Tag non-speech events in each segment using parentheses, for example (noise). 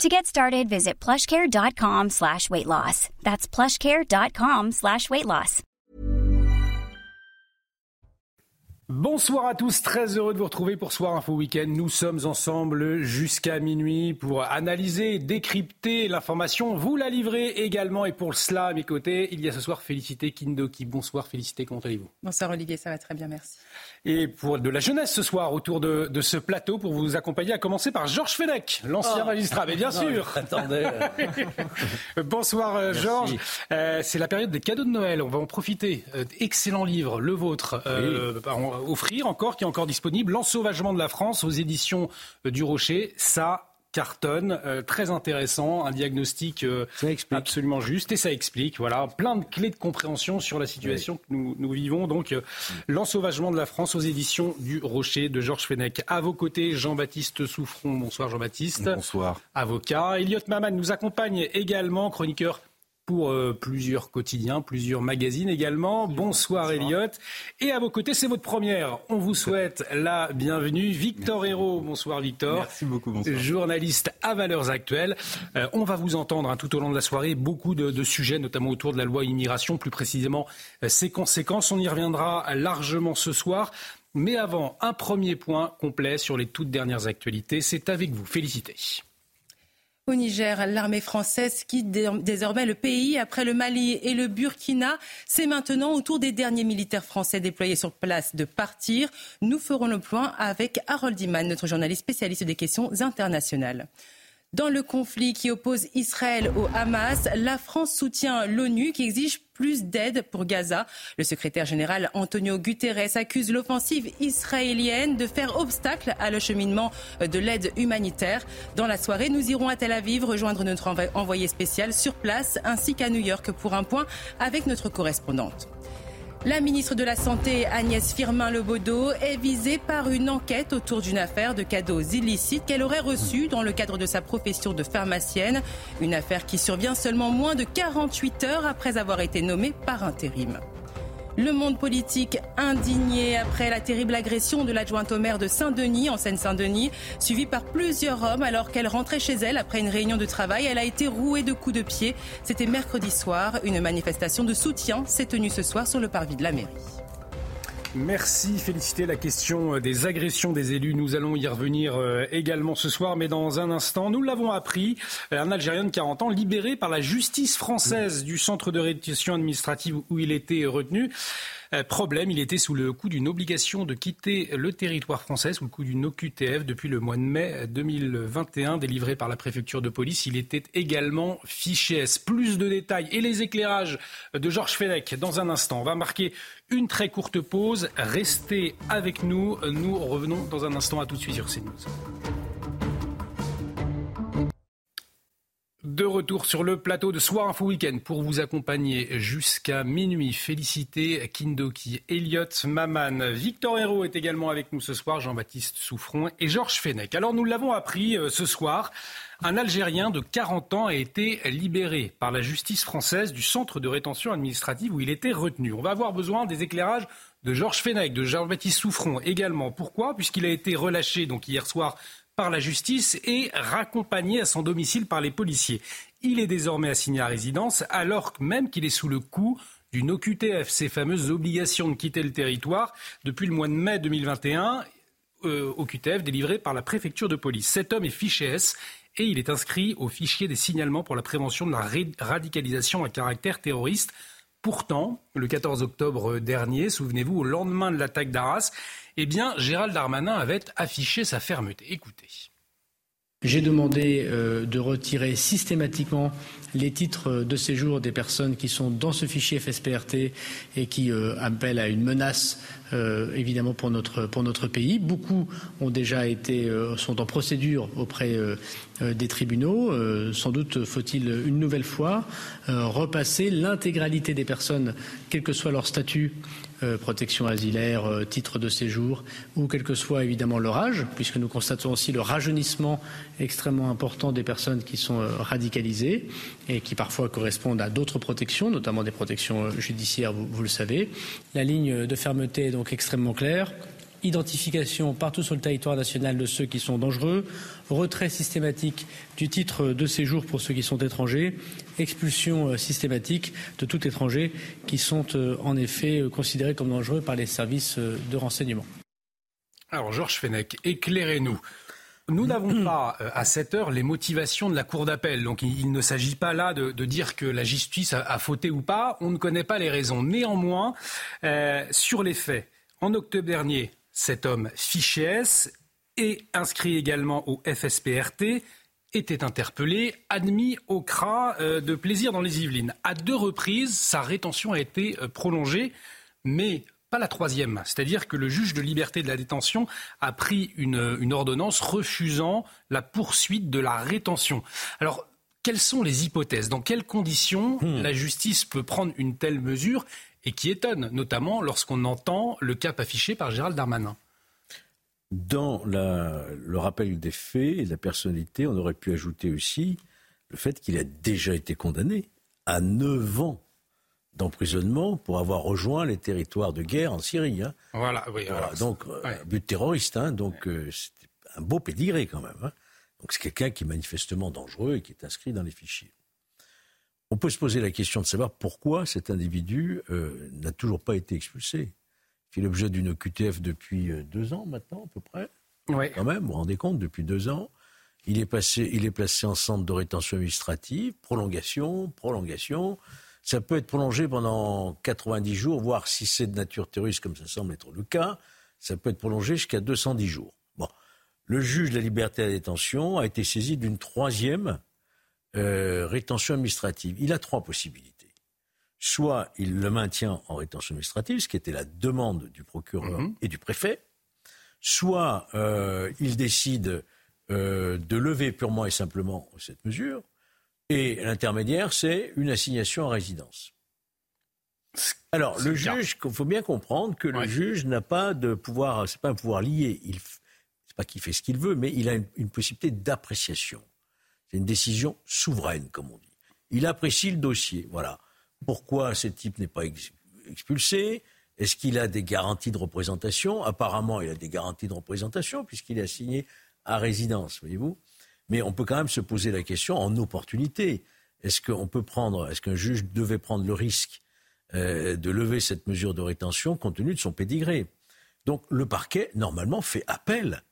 To get started, visit plushcare.com slash weight loss. That's plushcare.com slash weight loss. Bonsoir à tous, très heureux de vous retrouver pour Soir Info Week-end. Nous sommes ensemble jusqu'à minuit pour analyser, décrypter l'information, vous la livrer également. Et pour cela, à mes côtés, il y a ce soir Félicité Kindoki. Bonsoir Félicité, comment allez-vous? Bonsoir Olivier, ça va très bien, merci et pour de la jeunesse ce soir autour de, de, ce plateau pour vous accompagner, à commencer par Georges Fenech, l'ancien oh. magistrat. Mais bien sûr. attendez. (laughs) Bonsoir euh, Georges. Euh, c'est la période des cadeaux de Noël. On va en profiter. Euh, excellent livre, le vôtre, euh, offrir encore, qui est encore disponible. L'ensauvagement de la France aux éditions du Rocher. Ça cartonne, euh, très intéressant, un diagnostic euh, absolument juste et ça explique, voilà, plein de clés de compréhension sur la situation que nous, nous, vivons. Donc, euh, l'ensauvagement de la France aux éditions du Rocher de Georges Fenech. À vos côtés, Jean-Baptiste Souffron. Bonsoir Jean-Baptiste. Bonsoir. Avocat. Elliot Maman nous accompagne également, chroniqueur pour euh, plusieurs quotidiens, plusieurs magazines également. Bonsoir, Elliot. Et à vos côtés, c'est votre première. On vous souhaite la bienvenue. Victor Hérault, bonsoir Victor. Merci beaucoup, bonsoir. Journaliste à Valeurs Actuelles. Euh, on va vous entendre hein, tout au long de la soirée, beaucoup de, de, sujets, notamment autour de la loi immigration, plus précisément euh, ses conséquences. On y reviendra largement ce soir. Mais avant, un premier point complet sur les toutes dernières actualités. C'est avec vous. Félicité. Au Niger, l'armée française quitte désormais le pays après le Mali et le Burkina. C'est maintenant au tour des derniers militaires français déployés sur place de partir. Nous ferons le point avec Harold Iman, notre journaliste spécialiste des questions internationales. Dans le conflit qui oppose Israël au Hamas, la France soutient l'ONU qui exige plus d'aide pour Gaza. Le secrétaire général Antonio Guterres accuse l'offensive israélienne de faire obstacle à l'acheminement de l'aide humanitaire. Dans la soirée, nous irons à Tel Aviv rejoindre notre envoyé spécial sur place ainsi qu'à New York pour un point avec notre correspondante. La ministre de la Santé, Agnès Firmin-Lebaudot, est visée par une enquête autour d'une affaire de cadeaux illicites qu'elle aurait reçus dans le cadre de sa profession de pharmacienne. Une affaire qui survient seulement moins de 48 heures après avoir été nommée par intérim. Le monde politique indigné après la terrible agression de l'adjointe au maire de Saint-Denis, en Seine-Saint-Denis, suivie par plusieurs hommes alors qu'elle rentrait chez elle après une réunion de travail. Elle a été rouée de coups de pied. C'était mercredi soir. Une manifestation de soutien s'est tenue ce soir sur le parvis de la mairie. Merci, féliciter la question euh, des agressions des élus. Nous allons y revenir euh, également ce soir, mais dans un instant, nous l'avons appris, un Algérien de 40 ans libéré par la justice française du centre de rétention administrative où il était retenu. Euh, problème, il était sous le coup d'une obligation de quitter le territoire français, sous le coup d'une OQTF depuis le mois de mai 2021, délivré par la préfecture de police. Il était également fiché S. Plus de détails et les éclairages de Georges Fenech dans un instant. On va marquer une très courte pause. Restez avec nous. Nous revenons dans un instant. À tout de suite sur CNews. De retour sur le plateau de Soir Info Week-end pour vous accompagner jusqu'à minuit. Félicité Kindoki, Elliot Maman, Victor Hérault est également avec nous ce soir, Jean-Baptiste Souffron et Georges Fenech. Alors nous l'avons appris euh, ce soir, un Algérien de 40 ans a été libéré par la justice française du centre de rétention administrative où il était retenu. On va avoir besoin des éclairages de Georges Fenech, de Jean-Baptiste Souffron également. Pourquoi? Puisqu'il a été relâché donc hier soir par la justice et raccompagné à son domicile par les policiers. Il est désormais assigné à résidence alors même qu'il est sous le coup d'une OQTF, ces fameuses obligations de quitter le territoire depuis le mois de mai 2021, euh, OQTF délivrée par la préfecture de police. Cet homme est fiché S et il est inscrit au fichier des signalements pour la prévention de la radicalisation à caractère terroriste. Pourtant, le 14 octobre dernier, souvenez-vous, au lendemain de l'attaque d'Arras, eh bien, Gérald Darmanin avait affiché sa fermeté. Écoutez. J'ai demandé euh, de retirer systématiquement les titres de séjour des personnes qui sont dans ce fichier FSPRT et qui euh, appellent à une menace euh, évidemment pour notre, pour notre pays. Beaucoup ont déjà été, sont en procédure auprès des tribunaux. sans doute faut-il une nouvelle fois repasser l'intégralité des personnes, quel que soit leur statut, euh, protection asilaire, euh, titre de séjour, ou quel que soit évidemment leur âge, puisque nous constatons aussi le rajeunissement extrêmement important des personnes qui sont euh, radicalisées et qui parfois correspondent à d'autres protections, notamment des protections judiciaires, vous le savez. La ligne de fermeté est donc extrêmement claire. Identification partout sur le territoire national de ceux qui sont dangereux, retrait systématique du titre de séjour pour ceux qui sont étrangers, expulsion euh, systématique de tout étranger qui sont euh, en effet euh, considérés comme dangereux par les services de renseignement. Alors Georges Fenech, éclairez-nous. Nous n'avons (clears throat) pas à cette heure les motivations de la Cour d'appel. Donc il, ne s'agit pas là de, dire que la justice a, fauté ou pas. On ne connaît pas les raisons. Néanmoins, sur les faits, en octobre dernier, cet homme fiché S et inscrit également au FSPRT était interpellé, admis au CRA euh, de plaisir dans les Yvelines. À deux reprises, sa rétention a été euh, prolongée, mais pas la troisième. C'est-à-dire que le juge de liberté de la détention a pris une, une ordonnance refusant la poursuite de la rétention. Alors, quelles sont les hypothèses? Dans quelles conditions hmm. la justice peut prendre une telle mesure? Et qui étonne, notamment lorsqu'on entend le cap affiché par Gérald Darmanin. Dans le rappel des faits et de la personnalité, on aurait pu ajouter aussi le fait qu'il a déjà été condamné à 9 ans d'emprisonnement pour avoir rejoint les territoires de guerre en Syrie. Hein. Voilà, oui. donc, un but terroriste, hein, donc euh, c'est un beau pédigré quand même. Hein. Donc c'est quelqu'un qui est manifestement dangereux et qui est inscrit dans les fichiers. On peut se poser la question de savoir pourquoi cet individu euh, n'a toujours pas été expulsé. Fait l'objet d'une OQTF depuis euh, deux ans maintenant, à peu près. Oui. Quand même, vous vous rendez compte, depuis deux ans. Il est, passé, il est placé en centre de rétention administrative, prolongation, prolongation. Ça peut être prolongé pendant 90 jours, voire si c'est de nature terroriste, comme ça semble être le cas, ça peut être prolongé jusqu'à 210 jours. Bon. Le juge de la liberté à la détention a été saisi d'une troisième euh, rétention administrative. Il a trois possibilités. Soit il le maintient en rétention administrative, ce qui était la demande du procureur mhm. et du préfet, soit euh, il décide euh, de lever purement et simplement cette mesure, et l'intermédiaire, c'est une assignation en résidence. Alors, le juge, il faut bien comprendre que le juge n'a pas de pouvoir, c'est pas un pouvoir lié. Il, c'est pas qu'il fait ce qu'il veut, mais il a une possibilité d'appréciation. C'est une décision souveraine, comme on dit. Il apprécie le dossier. Voilà. Pourquoi ce type n'est pas expulsé? Est-ce qu'il a des garanties de représentation? Apparemment, il a des garanties de représentation puisqu'il est assigné à résidence, voyez-vous. Mais on peut quand même se poser la question en opportunité. Est-ce qu'on peut prendre, est-ce qu'un juge devait prendre le risque euh, de lever cette mesure de rétention compte tenu de son pédigré? Donc le parquet, normalement, fait appel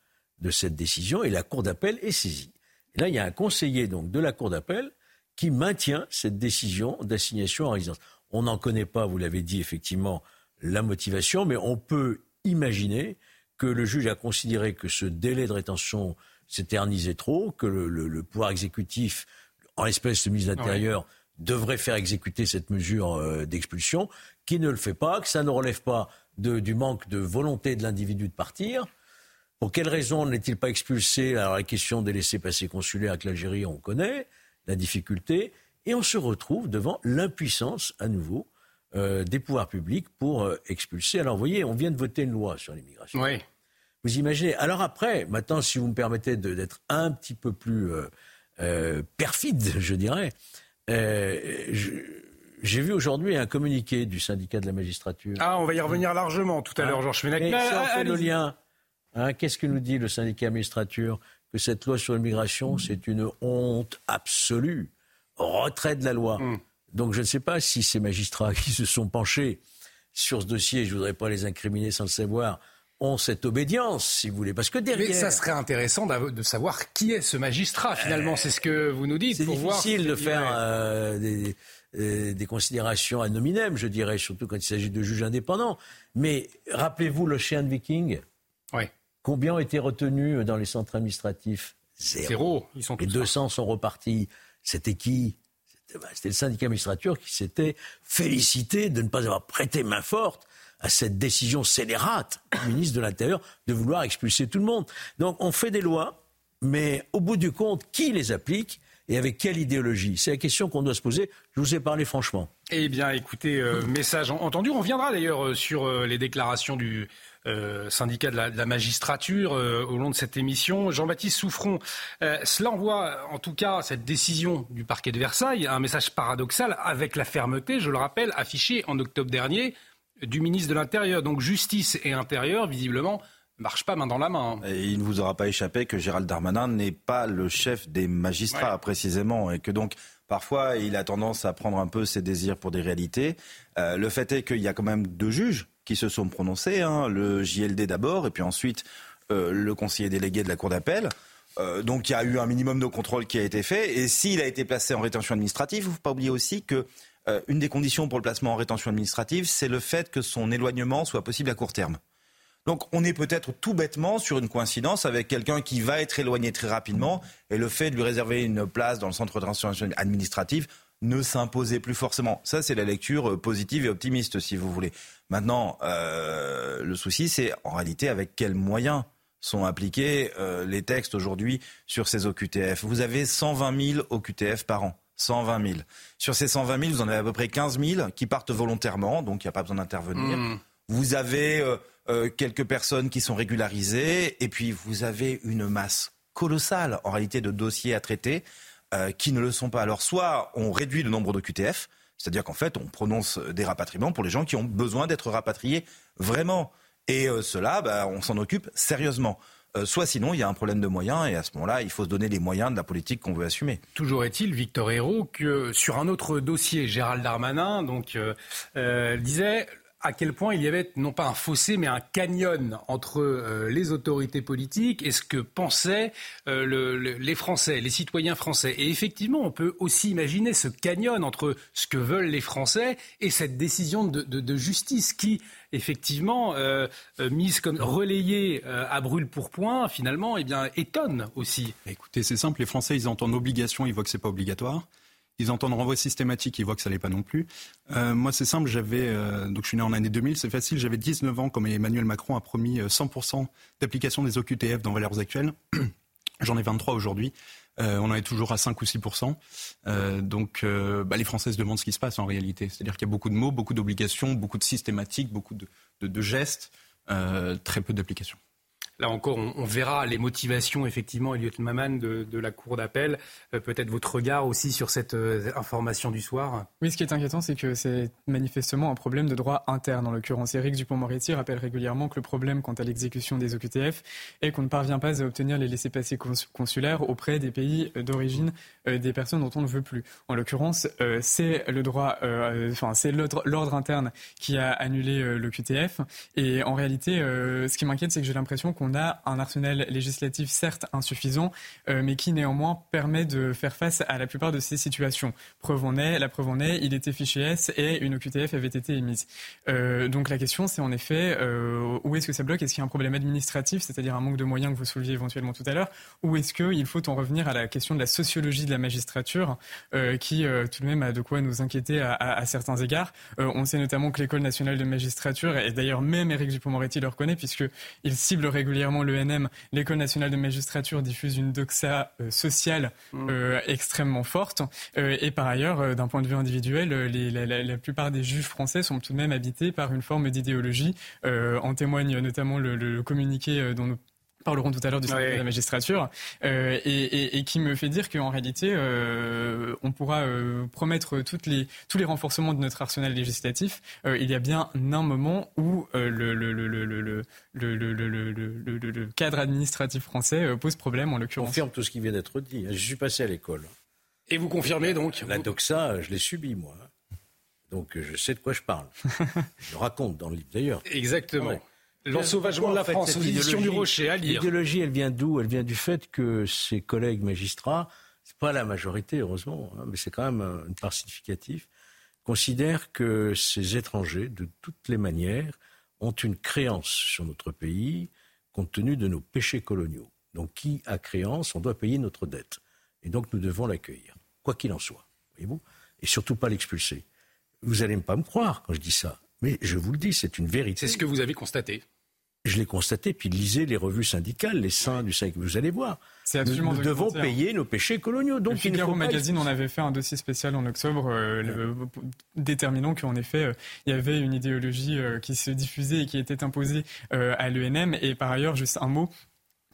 de cette décision et la Cour d'appel est saisie. Là, il y a un conseiller donc, de la Cour d'appel qui maintient cette décision d'assignation en résidence. On n'en connaît pas, vous l'avez dit effectivement, la motivation, mais on peut imaginer que le juge a considéré que ce délai de rétention s'éternisait trop, que le, pouvoir exécutif, en l'espèce de mise d'Intérieur, devrait faire exécuter cette mesure euh, d'expulsion, qui ne le fait pas, que ça ne relève pas du manque de volonté de l'individu de partir, pour quelles raisons n'est-il pas expulsé? Alors la question des laissés-passer consulaires avec l'Algérie, on connaît la difficulté. Et on se retrouve devant l'impuissance, à nouveau, euh, des pouvoirs publics pour euh, expulser. Alors vous voyez, on vient de voter une loi sur l'immigration. Oui. Vous imaginez Alors après, maintenant, si vous me permettez d'être un petit peu plus euh, perfide, (laughs) je dirais, j'ai vu aujourd'hui un communiqué du syndicat de la magistrature. Ah, on va y revenir largement tout à l'heure, Georges Fenech. Mais ça fait le lien Hein, qu'est-ce que nous dit le syndicat administrature Que cette loi sur l'immigration, c'est une honte absolue. Retrait de la loi. Hmm. Donc je ne sais pas si ces magistrats (laughs) qui se sont penchés sur ce dossier, je ne voudrais pas les incriminer sans le savoir, ont cette obédience, si vous voulez. Parce que derrière. Mais ça serait intéressant de savoir qui est ce magistrat, finalement. c'est ce que vous nous dites. C'est difficile de faire euh, des, euh, des, considérations à nominem, je dirais, surtout quand il s'agit de juges indépendants. Mais rappelez-vous le chien de Viking. Oui. Combien ont été retenus dans les centres administratifs Zéro. Ils sont Les 200 sont repartis. C'était qui bah, C'était le syndicat magistrature qui s'était félicité de ne pas avoir prêté main forte à cette décision scélérate du ministre de l'Intérieur de vouloir expulser tout le monde. Donc on fait des lois, mais au bout du compte, qui les applique et avec quelle idéologie? C'est la question qu'on doit se poser. Je vous ai parlé franchement. Eh bien, écoutez, euh, message entendu. On reviendra d'ailleurs euh, sur euh, les déclarations du syndicat de la, magistrature au long de cette émission. Jean-Baptiste Souffron, cela envoie en tout cas cette décision du parquet de Versailles un message paradoxal avec la fermeté, je le rappelle, affichée en octobre dernier du ministre de l'Intérieur. Donc justice et intérieur, visiblement, marche pas main dans la main. Et il ne vous aura pas échappé que Gérald Darmanin n'est pas le chef des magistrats, précisément, et que donc parfois il a tendance à prendre un peu ses désirs pour des réalités. Euh, le fait est qu'il y a quand même deux juges qui se sont prononcés, hein, le JLD d'abord, et puis ensuite euh, le conseiller délégué de la Cour d'appel. Euh, donc il y a eu un minimum de contrôle qui a été fait. Et s'il a été placé en rétention administrative, il ne faut pas oublier aussi que une des conditions pour le placement en rétention administrative, c'est le fait que son éloignement soit possible à court terme. Donc on est peut-être tout bêtement sur une coïncidence avec quelqu'un qui va être éloigné très rapidement et le fait de lui réserver une place dans le centre de rétention administrative ne s'imposait plus forcément. Ça, c'est la lecture euh, positive et optimiste, si vous voulez. Maintenant, euh, le souci, c'est en réalité avec quels moyens sont appliqués euh, les textes aujourd'hui sur ces OQTF. Vous avez 120 000 OQTF par an. 120 000. Sur ces 120 000, vous en avez à peu près 15 000 qui partent volontairement, donc il n'y a pas besoin d'intervenir. Mmh. Vous avez euh, quelques personnes qui sont régularisées, et puis vous avez une masse colossale en réalité de dossiers à traiter euh, qui ne le sont pas. Alors soit on réduit le nombre de QTF, c'est-à-dire qu'en fait on prononce des rapatriements pour les gens qui ont besoin d'être rapatriés vraiment. Et euh, cela, bah, on s'en occupe sérieusement. soit sinon, il y a un problème de moyens et à ce moment-là, il faut se donner les moyens de la politique qu'on veut assumer. Toujours est-il, Victor Hérault, que sur un autre dossier, Gérald Darmanin donc, disait à quel point il y avait non pas un fossé, mais un canyon entre euh, les autorités politiques et ce que pensaient euh, les Français, les citoyens français. Et effectivement, on peut aussi imaginer ce canyon entre ce que veulent les Français et cette décision de, justice qui, effectivement, euh, mise comme relayée à brûle pour point, finalement, eh bien, étonne aussi. Écoutez, c'est simple, les Français, ils entendent obligation, ils voient que c'est pas obligatoire. Ils entendent renvoi systématique, ils voient que ça l'est pas non plus. Euh, moi, c'est simple, j'avais, euh, donc je suis né en année 2000, c'est facile, j'avais 19 ans comme Emmanuel Macron a promis 100% euh, d'application des OQTF dans valeurs actuelles. (clears throat) J'en ai 23 aujourd'hui. on en est toujours à 5 ou 6% Donc, bah, les Français se demandent ce qui se passe en réalité. C'est-à-dire qu'il y a beaucoup de mots, beaucoup d'obligations, beaucoup de systématiques, beaucoup de, de gestes, très peu d'applications. Là encore, on, verra les motivations, effectivement, Elliot Maman, de, la Cour d'appel. Euh, peut-être votre regard aussi sur cette euh, information du soir. Oui, ce qui est inquiétant, c'est que c'est manifestement un problème de droit interne. En l'occurrence, Éric Dupont-Moretti rappelle régulièrement que le problème quant à l'exécution des OQTF est qu'on ne parvient pas à obtenir les laissés-passer consulaires auprès des pays d'origine euh, des personnes dont on ne veut plus. En l'occurrence, c'est le droit, enfin, c'est l'ordre interne qui a annulé l'OQTF. Et en réalité, ce qui m'inquiète, c'est que j'ai l'impression qu'on on a un arsenal législatif certes insuffisant, euh, mais qui néanmoins permet de faire face à la plupart de ces situations. Preuve en est, la preuve en est, il était fiché S et une OQTF avait été émise. Euh, donc la question, c'est en effet euh, où est-ce que ça bloque? Est-ce qu'il y a un problème administratif, c'est-à-dire un manque de moyens que vous souleviez éventuellement tout à l'heure, ou est-ce qu'il faut en revenir à la question de la sociologie de la magistrature, qui tout de même a de quoi nous inquiéter à, certains égards? on sait notamment que l'école nationale de magistrature, et d'ailleurs même Éric Dupond-Moretti le reconnaît, puisqu'il cible régulièrement régulièrement l'ENM, l'École nationale de magistrature diffuse une doxa euh, sociale mm. euh, extrêmement forte. Euh, et par ailleurs, d'un point de vue individuel, la, plupart des juges français sont tout de même habités par une forme d'idéologie. en témoigne notamment le, le communiqué dont nous parlerons tout à l'heure du syndicat de la magistrature, euh, et, qui me fait dire qu'en réalité, euh, on pourra euh, promettre toutes les, tous les renforcements de notre arsenal législatif. il y a bien un moment où le, le, le, le, cadre administratif français pose problème, en l'occurrence. confirme tout ce qui vient d'être dit. Je suis passé à l'école. Et vous confirmez donc La doxa, je l'ai subi, moi. Donc je sais de quoi je parle. je le raconte dans le livre d'ailleurs. Exactement. L'ensauvagement de la France, l'édition du Rocher, à lire. L'idéologie, elle vient d'où? Elle vient du fait que ses collègues magistrats, c'est pas la majorité, heureusement, hein, mais c'est quand même une part significative, considèrent que ces étrangers, de toutes les manières, ont une créance sur notre pays, compte tenu de nos péchés coloniaux. Donc qui a créance, on doit payer notre dette. Et donc nous devons l'accueillir, quoi qu'il en soit. Voyez-vous? Et surtout pas l'expulser. Vous n'allez pas me croire quand je dis ça, mais je vous le dis, c'est une vérité. C'est ce que vous avez constaté. Je l'ai constaté, puis lisez les revues syndicales, les seins du syndicat, vous allez voir. Absolument nous, devons payer nos péchés coloniaux. Donc, le Figaro Magazine, on avait fait un dossier spécial en octobre euh, déterminant qu'en effet, euh, il y avait une idéologie euh, qui se diffusait et qui était imposée à l'ENM. Et par ailleurs, juste un mot,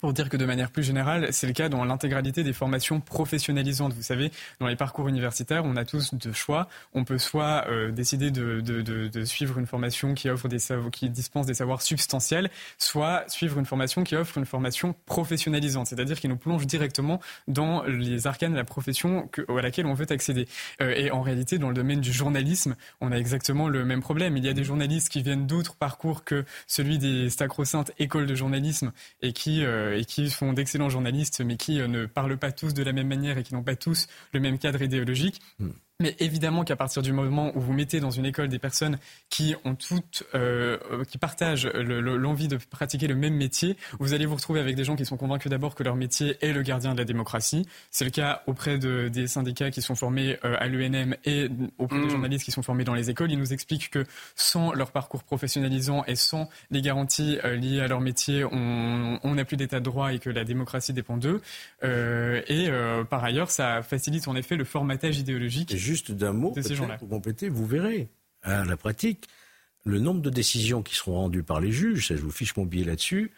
pour dire que de manière plus générale, c'est le cas dans l'intégralité des formations professionnalisantes. Vous savez, dans les parcours universitaires, on a tous deux choix. On peut soit euh, décider de, de, de, de, suivre une formation qui offre des savoirs, qui dispense des savoirs substantiels, soit suivre une formation qui offre une formation professionnalisante, c'est-à-dire qui nous plonge directement dans les arcanes de la profession à laquelle on veut accéder. Euh, et en réalité, dans le domaine du journalisme, on a exactement le même problème. Il y a des journalistes qui viennent d'autres parcours que celui des sacro-saintes écoles de journalisme et qui euh, et qui font d'excellents journalistes, mais qui euh, ne parlent pas tous de la même manière et qui n'ont pas tous le même cadre idéologique. Hmm. Mais évidemment qu'à partir du moment où vous mettez dans une école des personnes qui ont toutes, euh, qui partagent l'envie de pratiquer le même métier, vous allez vous retrouver avec des gens qui sont convaincus d'abord que leur métier est le gardien de la démocratie. C'est le cas auprès de, des syndicats qui sont formés euh, à l'UNM et auprès des mmh. journalistes qui sont formés dans les écoles. Ils nous expliquent que sans leur parcours professionnalisant et sans les garanties euh, liées à leur métier, on n'a plus d'état de droit et que la démocratie dépend d'eux. Euh, et par ailleurs, ça facilite en effet le formatage idéologique juste d'un mot, pour compléter, vous verrez, à la pratique, le nombre de décisions qui seront rendues par les juges, ça je vous fiche mon billet là-dessus,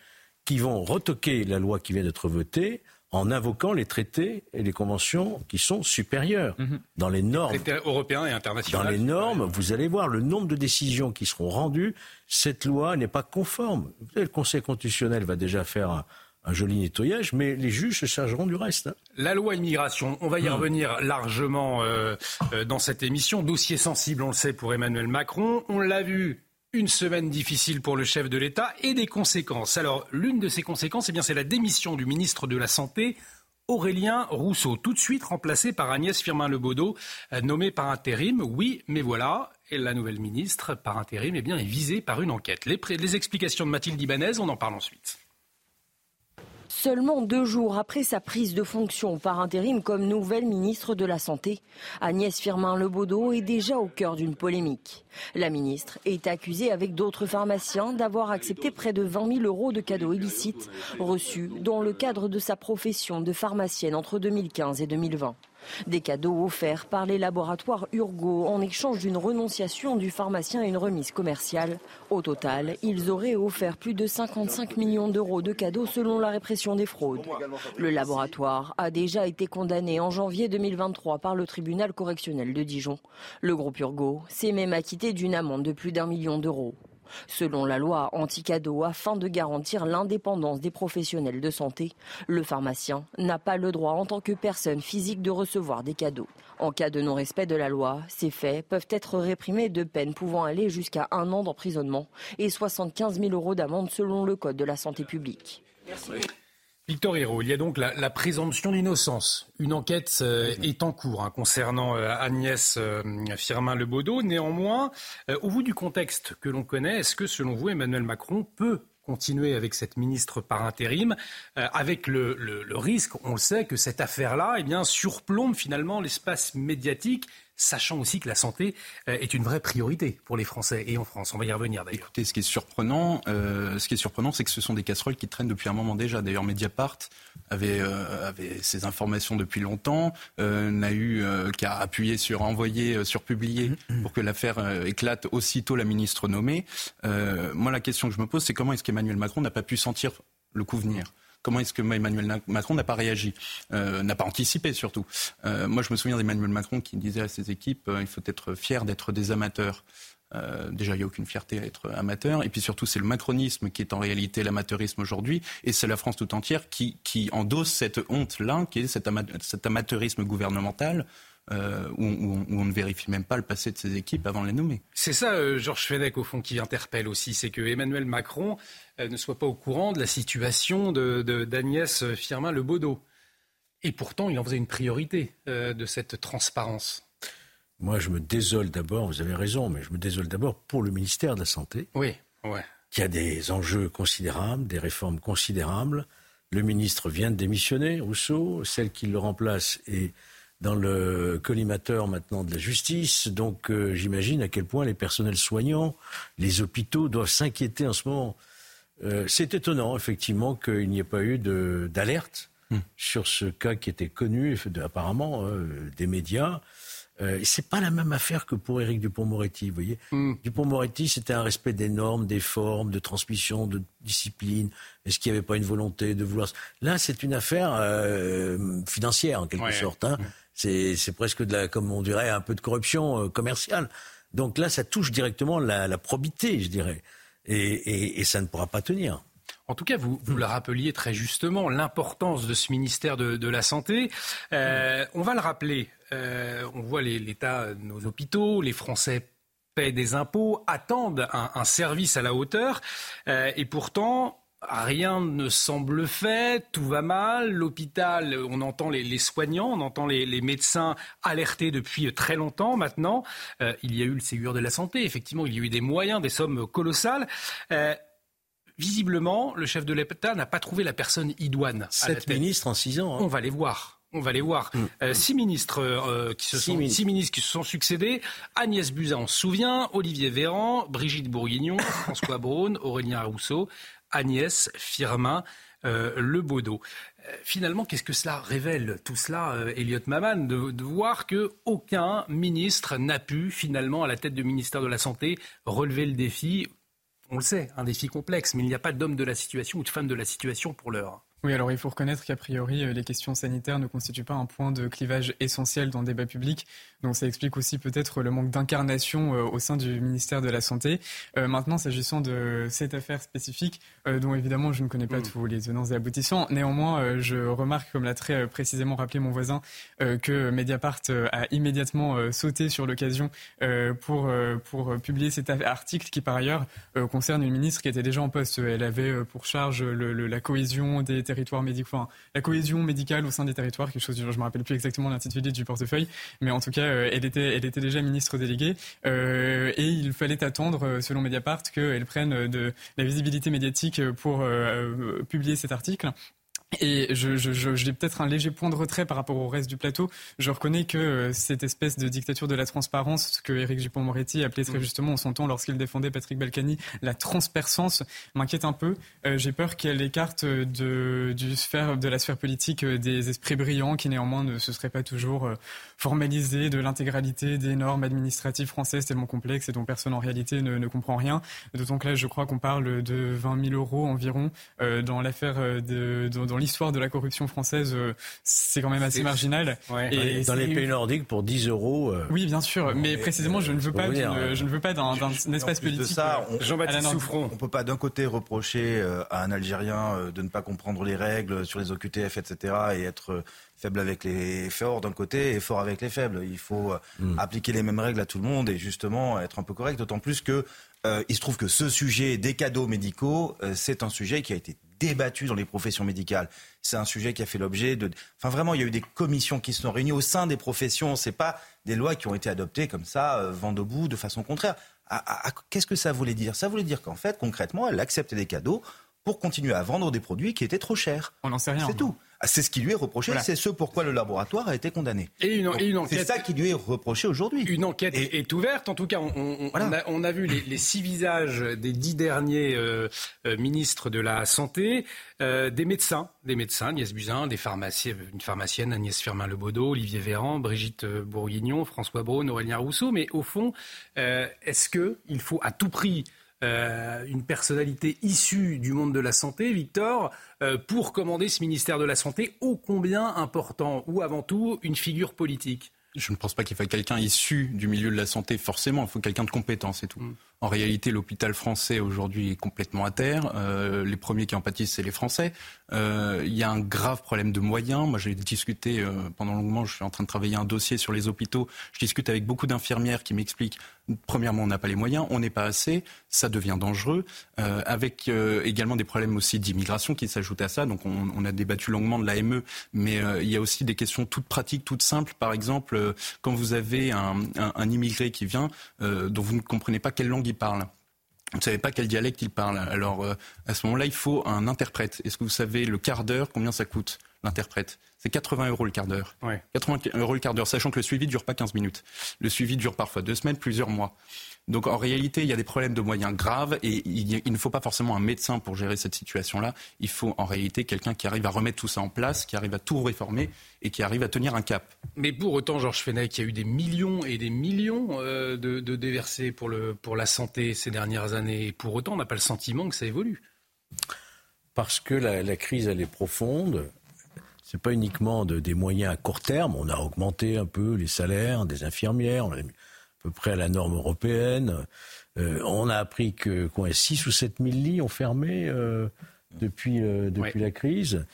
qui vont retoquer la loi qui vient d'être votée en invoquant les traités et les conventions qui sont supérieures mhm. dans les normes. Traités européens et internationaux. Dans les normes, vous allez voir le nombre de décisions qui seront rendues. Cette loi n'est pas conforme. Le Conseil constitutionnel va déjà faire un, un joli nettoyage, mais les juges se chargeront du reste. Hein. La loi immigration, on va y hmm. revenir largement euh, euh, dans cette émission. Dossier sensible, on le sait, pour Emmanuel Macron. On l'a vu, une semaine difficile pour le chef de l'État et des conséquences. Alors, l'une de ces conséquences, eh bien, c'est la démission du ministre de la Santé, Aurélien Rousseau, tout de suite remplacé par Agnès Firmin-Lebaudot, euh, nommée par intérim. Oui, mais voilà, et la nouvelle ministre, par intérim, eh bien, est visée par une enquête. Les, les explications de Mathilde Ibanez, on en parle ensuite. Seulement deux jours après sa prise de fonction par intérim comme nouvelle ministre de la Santé, Agnès Firmin-Lebaudot est déjà au cœur d'une polémique. La ministre est accusée avec d'autres pharmaciens d'avoir accepté près de 20 000 euros de cadeaux illicites reçus dans le cadre de sa profession de pharmacienne entre 2015 et 2020. Des cadeaux offerts par les laboratoires Urgo en échange d'une renonciation du pharmacien à une remise commerciale. Au total, ils auraient offert plus de 55 millions d'euros de cadeaux selon la répression des fraudes. Le laboratoire a déjà été condamné en janvier 2023 par le tribunal correctionnel de Dijon. Le groupe Urgo s'est même acquitté d'une amende de plus d'un million d'euros. Selon la loi anti-cadeau, afin de garantir l'indépendance des professionnels de santé, le pharmacien n'a pas le droit en tant que personne physique de recevoir des cadeaux. En cas de non-respect de la loi, ces faits peuvent être réprimés de peines pouvant aller jusqu'à un an d'emprisonnement et 75 000 euros d'amende selon le Code de la santé publique. Victor Hérault, il y a donc la, présomption d'innocence. Une enquête euh, est en cours hein, concernant euh, Agnès euh, Firmin-Lebaudot. Néanmoins, au bout du contexte que l'on connaît, est-ce que selon vous, Emmanuel Macron peut continuer avec cette ministre par intérim, avec le, risque, on le sait, que cette affaire-là eh bien, surplombe finalement l'espace médiatique sachant aussi que la santé euh, est une vraie priorité pour les Français et en France. On va y revenir d'ailleurs. Écoutez, ce qui est surprenant, euh, ce qui est surprenant, c'est que ce sont des casseroles qui traînent depuis un moment déjà. D'ailleurs, Mediapart avait, euh, avait ces informations depuis longtemps, n'a eu qu'à appuyer sur envoyer, sur publier mm-hmm. pour que l'affaire éclate aussitôt la ministre nommée. moi, la question que je me pose, c'est comment est-ce qu'Emmanuel Macron n'a pas pu sentir le coup venir? Comment est-ce que Emmanuel Macron n'a pas réagi, euh, n'a pas anticipé surtout euh, Moi, je me souviens d'Emmanuel Macron qui disait à ses équipes euh, il faut être fier d'être des amateurs. déjà, il n'y a aucune fierté à être amateur. Et puis surtout, c'est le macronisme qui est en réalité l'amateurisme aujourd'hui. Et c'est la France tout entière qui, endosse cette honte-là, qui est cet amateurisme gouvernemental euh, où, on ne vérifie même pas le passé de ses équipes avant de les nommer. C'est ça, euh, Georges Fenech, au fond, qui interpelle aussi, c'est que Emmanuel Macron euh, ne soit pas au courant de la situation d'Agnès de, Firmin-Lebaudot. Et pourtant, il en faisait une priorité de cette transparence. Moi, je me désole d'abord, vous avez raison, mais je me désole d'abord pour le ministère de la Santé. Oui, ouais. Qui a des enjeux considérables, des réformes considérables. Le ministre vient de démissionner, Rousseau. Celle qui le remplace est dans le collimateur maintenant de la justice. Donc euh, j'imagine à quel point les personnels soignants, les hôpitaux doivent s'inquiéter en ce moment. Euh, c'est étonnant, effectivement, qu'il n'y ait pas eu d'alerte hmm. sur ce cas qui était connu, apparemment, euh, des médias. Euh, c'est pas la même affaire que pour Éric Dupont-Moretti, vous voyez. Hmm. Dupont-Moretti, c'était un respect des normes, des formes, de transmission, de discipline. Est-ce qu'il n'y avait pas une volonté de vouloir... Là, c'est une affaire euh, financière, en quelque sorte. Hein. C'est presque, de la, comme on dirait, un peu de corruption euh, commerciale. Donc là, ça touche directement la, la probité, je dirais. Et, ça ne pourra pas tenir. En tout cas, vous, vous le rappeliez très justement, l'importance de ce ministère de, la Santé. Euh, on va le rappeler. Euh, on voit l'état de nos hôpitaux, les Français paient des impôts, attendent un, service à la hauteur. Et pourtant, Rien ne semble fait, tout va mal. L'hôpital, on entend les, les, soignants, on entend les, les, médecins alertés depuis très longtemps maintenant. Euh, il y a eu le Ségur de la santé, effectivement, il y a eu des moyens, des sommes colossales. Euh, visiblement, le chef de l'État n'a pas trouvé la personne idoine. Sept ministres en six ans. Hein. On va les voir. On va les voir. Mm. Euh, six ministres euh, qui se sont six ministres qui se sont succédés. Agnès Buzyn, on se souvient. Olivier Véran, Brigitte Bourguignon, (coughs) François Braun, Aurélien Rousseau, Agnès Firmin. Euh, Baudot. finalement, qu'est-ce que cela révèle, tout cela, Elliot Maman, de, de, voir que aucun ministre n'a pu, finalement, à la tête du ministère de la Santé, relever le défi on le sait, un défi complexe, mais il n'y a pas d'homme de la situation ou de femme de la situation pour l'heure. Oui, alors il faut reconnaître qu'a priori, euh, les questions sanitaires ne constituent pas un point de clivage essentiel dans le débat public. Donc ça explique aussi peut-être le manque d'incarnation euh, au sein du ministère de la Santé. Euh, maintenant, s'agissant de cette affaire spécifique, dont évidemment je ne connais pas mm. tous les tenants et aboutissants, néanmoins, je remarque, comme l'a très précisément rappelé mon voisin, que Mediapart a immédiatement sauté sur l'occasion pour, pour publier cet article qui, par ailleurs, concerne une ministre qui était déjà en poste. Elle avait pour charge le, la cohésion des territoires médicaux, la cohésion médicale au sein des territoires, quelque chose, je me rappelle plus exactement l'intitulé du portefeuille, mais en tout cas, euh, elle était, elle était déjà ministre déléguée, euh, et il fallait attendre, euh, selon Mediapart, qu'elle prenne de la visibilité médiatique pour publier cet article. Et je, je, je j'ai peut-être un léger point de retrait par rapport au reste du plateau. Je reconnais que euh, cette espèce de dictature de la transparence, ce que Éric Dupond-Moretti appelait très mm. justement en son temps lorsqu'il défendait Patrick Balkany, la transperçance, m'inquiète un peu. Euh, j'ai peur qu'elle écarte de, du sphère, de la sphère politique euh, des esprits brillants qui néanmoins ne se seraient pas toujours formalisés de l'intégralité des normes administratives françaises tellement complexes et dont personne en réalité ne, ne comprend rien. D'autant que là, je crois qu'on parle de 20 000 euros environ dans l'affaire de, dans l'histoire de la corruption française, euh, c'est quand même assez marginal. Et dans les pays nordiques, pour 10 euros. Euh, oui, bien sûr, mais précisément, je ne veux pas, hein. je ne veux pas d'un espace politique. Ça, on, Jean-Baptiste Souffron. On peut pas d'un côté reprocher euh, à un Algérien de ne pas comprendre les règles sur les OQTF, etc., et être faible avec les forts d'un côté et fort avec les faibles. Il faut hmm. appliquer les mêmes règles à tout le monde et justement être un peu correct, d'autant plus que il se trouve que ce sujet des cadeaux médicaux, c'est un sujet qui a été débattu dans les professions médicales. C'est un sujet qui a fait l'objet de. Enfin, vraiment, il y a eu des commissions qui se sont réunies au sein des professions. C'est pas des lois qui ont été adoptées comme ça, euh, vent debout, de façon contraire. Qu'est-ce que ça voulait dire? Ça voulait dire qu'en fait, concrètement, elle acceptait des cadeaux pour continuer à vendre des produits qui étaient trop chers. On n'en sait rien. C'est tout. C'est ce qui lui est reproché, c'est ce pourquoi le laboratoire a été condamné. Et une, enquête. C'est ça qui lui est reproché aujourd'hui. Une enquête est ouverte. En tout cas, on, a, vu les, six visages des dix derniers euh, euh, ministres de la santé, euh, des médecins, des médecins, Agnès Buzyn, des pharmaciens, une pharmacienne, Agnès Firmin-Lebaudot, Olivier Véran, Brigitte Bourguignon, François Braun, Aurélien Rousseau. Mais au fond, est-ce que il faut à tout prix euh, une personnalité issue du monde de la santé, Victor, euh, pour commander ce ministère de la Santé ô combien important, ou avant tout une figure politique? Je ne pense pas qu'il faille quelqu'un issu du milieu de la santé forcément, il faut quelqu'un de compétent, c'est tout. En réalité, l'hôpital français aujourd'hui est complètement à terre. Euh, les premiers qui en pâtissent, c'est les Français. Euh, il y a un grave problème de moyens. Moi, j'ai discuté euh, pendant longuement, je suis en train de travailler un dossier sur les hôpitaux. Je discute avec beaucoup d'infirmières qui m'expliquent, premièrement, on n'a pas les moyens, on n'est pas assez, ça devient dangereux, avec également des problèmes aussi d'immigration qui s'ajoutent à ça. Donc, on, a débattu longuement de l'AME, mais il y a aussi des questions toutes pratiques, toutes simples. Par exemple, quand vous avez un, un immigré qui vient, dont vous ne comprenez pas quelle langue il parle. Vous ne savez pas quel dialecte il parle. Alors, euh, à ce moment-là, il faut un interprète. Est-ce que vous savez le quart d'heure, combien ça coûte, l'interprète? C'est 80 euros le quart d'heure. 80 euros le quart d'heure, sachant que le suivi ne dure pas 15 minutes. Le suivi dure parfois deux semaines, plusieurs mois. Donc en réalité, il y a des problèmes de moyens graves et il, ne faut pas forcément un médecin pour gérer cette situation-là. Il faut en réalité quelqu'un qui arrive à remettre tout ça en place, qui arrive à tout réformer et qui arrive à tenir un cap. Mais pour autant, Georges Fenech, il y a eu des millions et des millions euh, de, déversés pour, le, pour la santé ces dernières années. Et pour autant, on n'a pas le sentiment que ça évolue. Parce que la, crise, elle est profonde. Ce n'est pas uniquement des moyens à court terme. On a augmenté un peu les salaires des infirmières. On a peu près à la norme européenne. Euh, on a appris que quoi, 6 ou 7 000 lits ont fermé euh, depuis, euh, depuis la crise.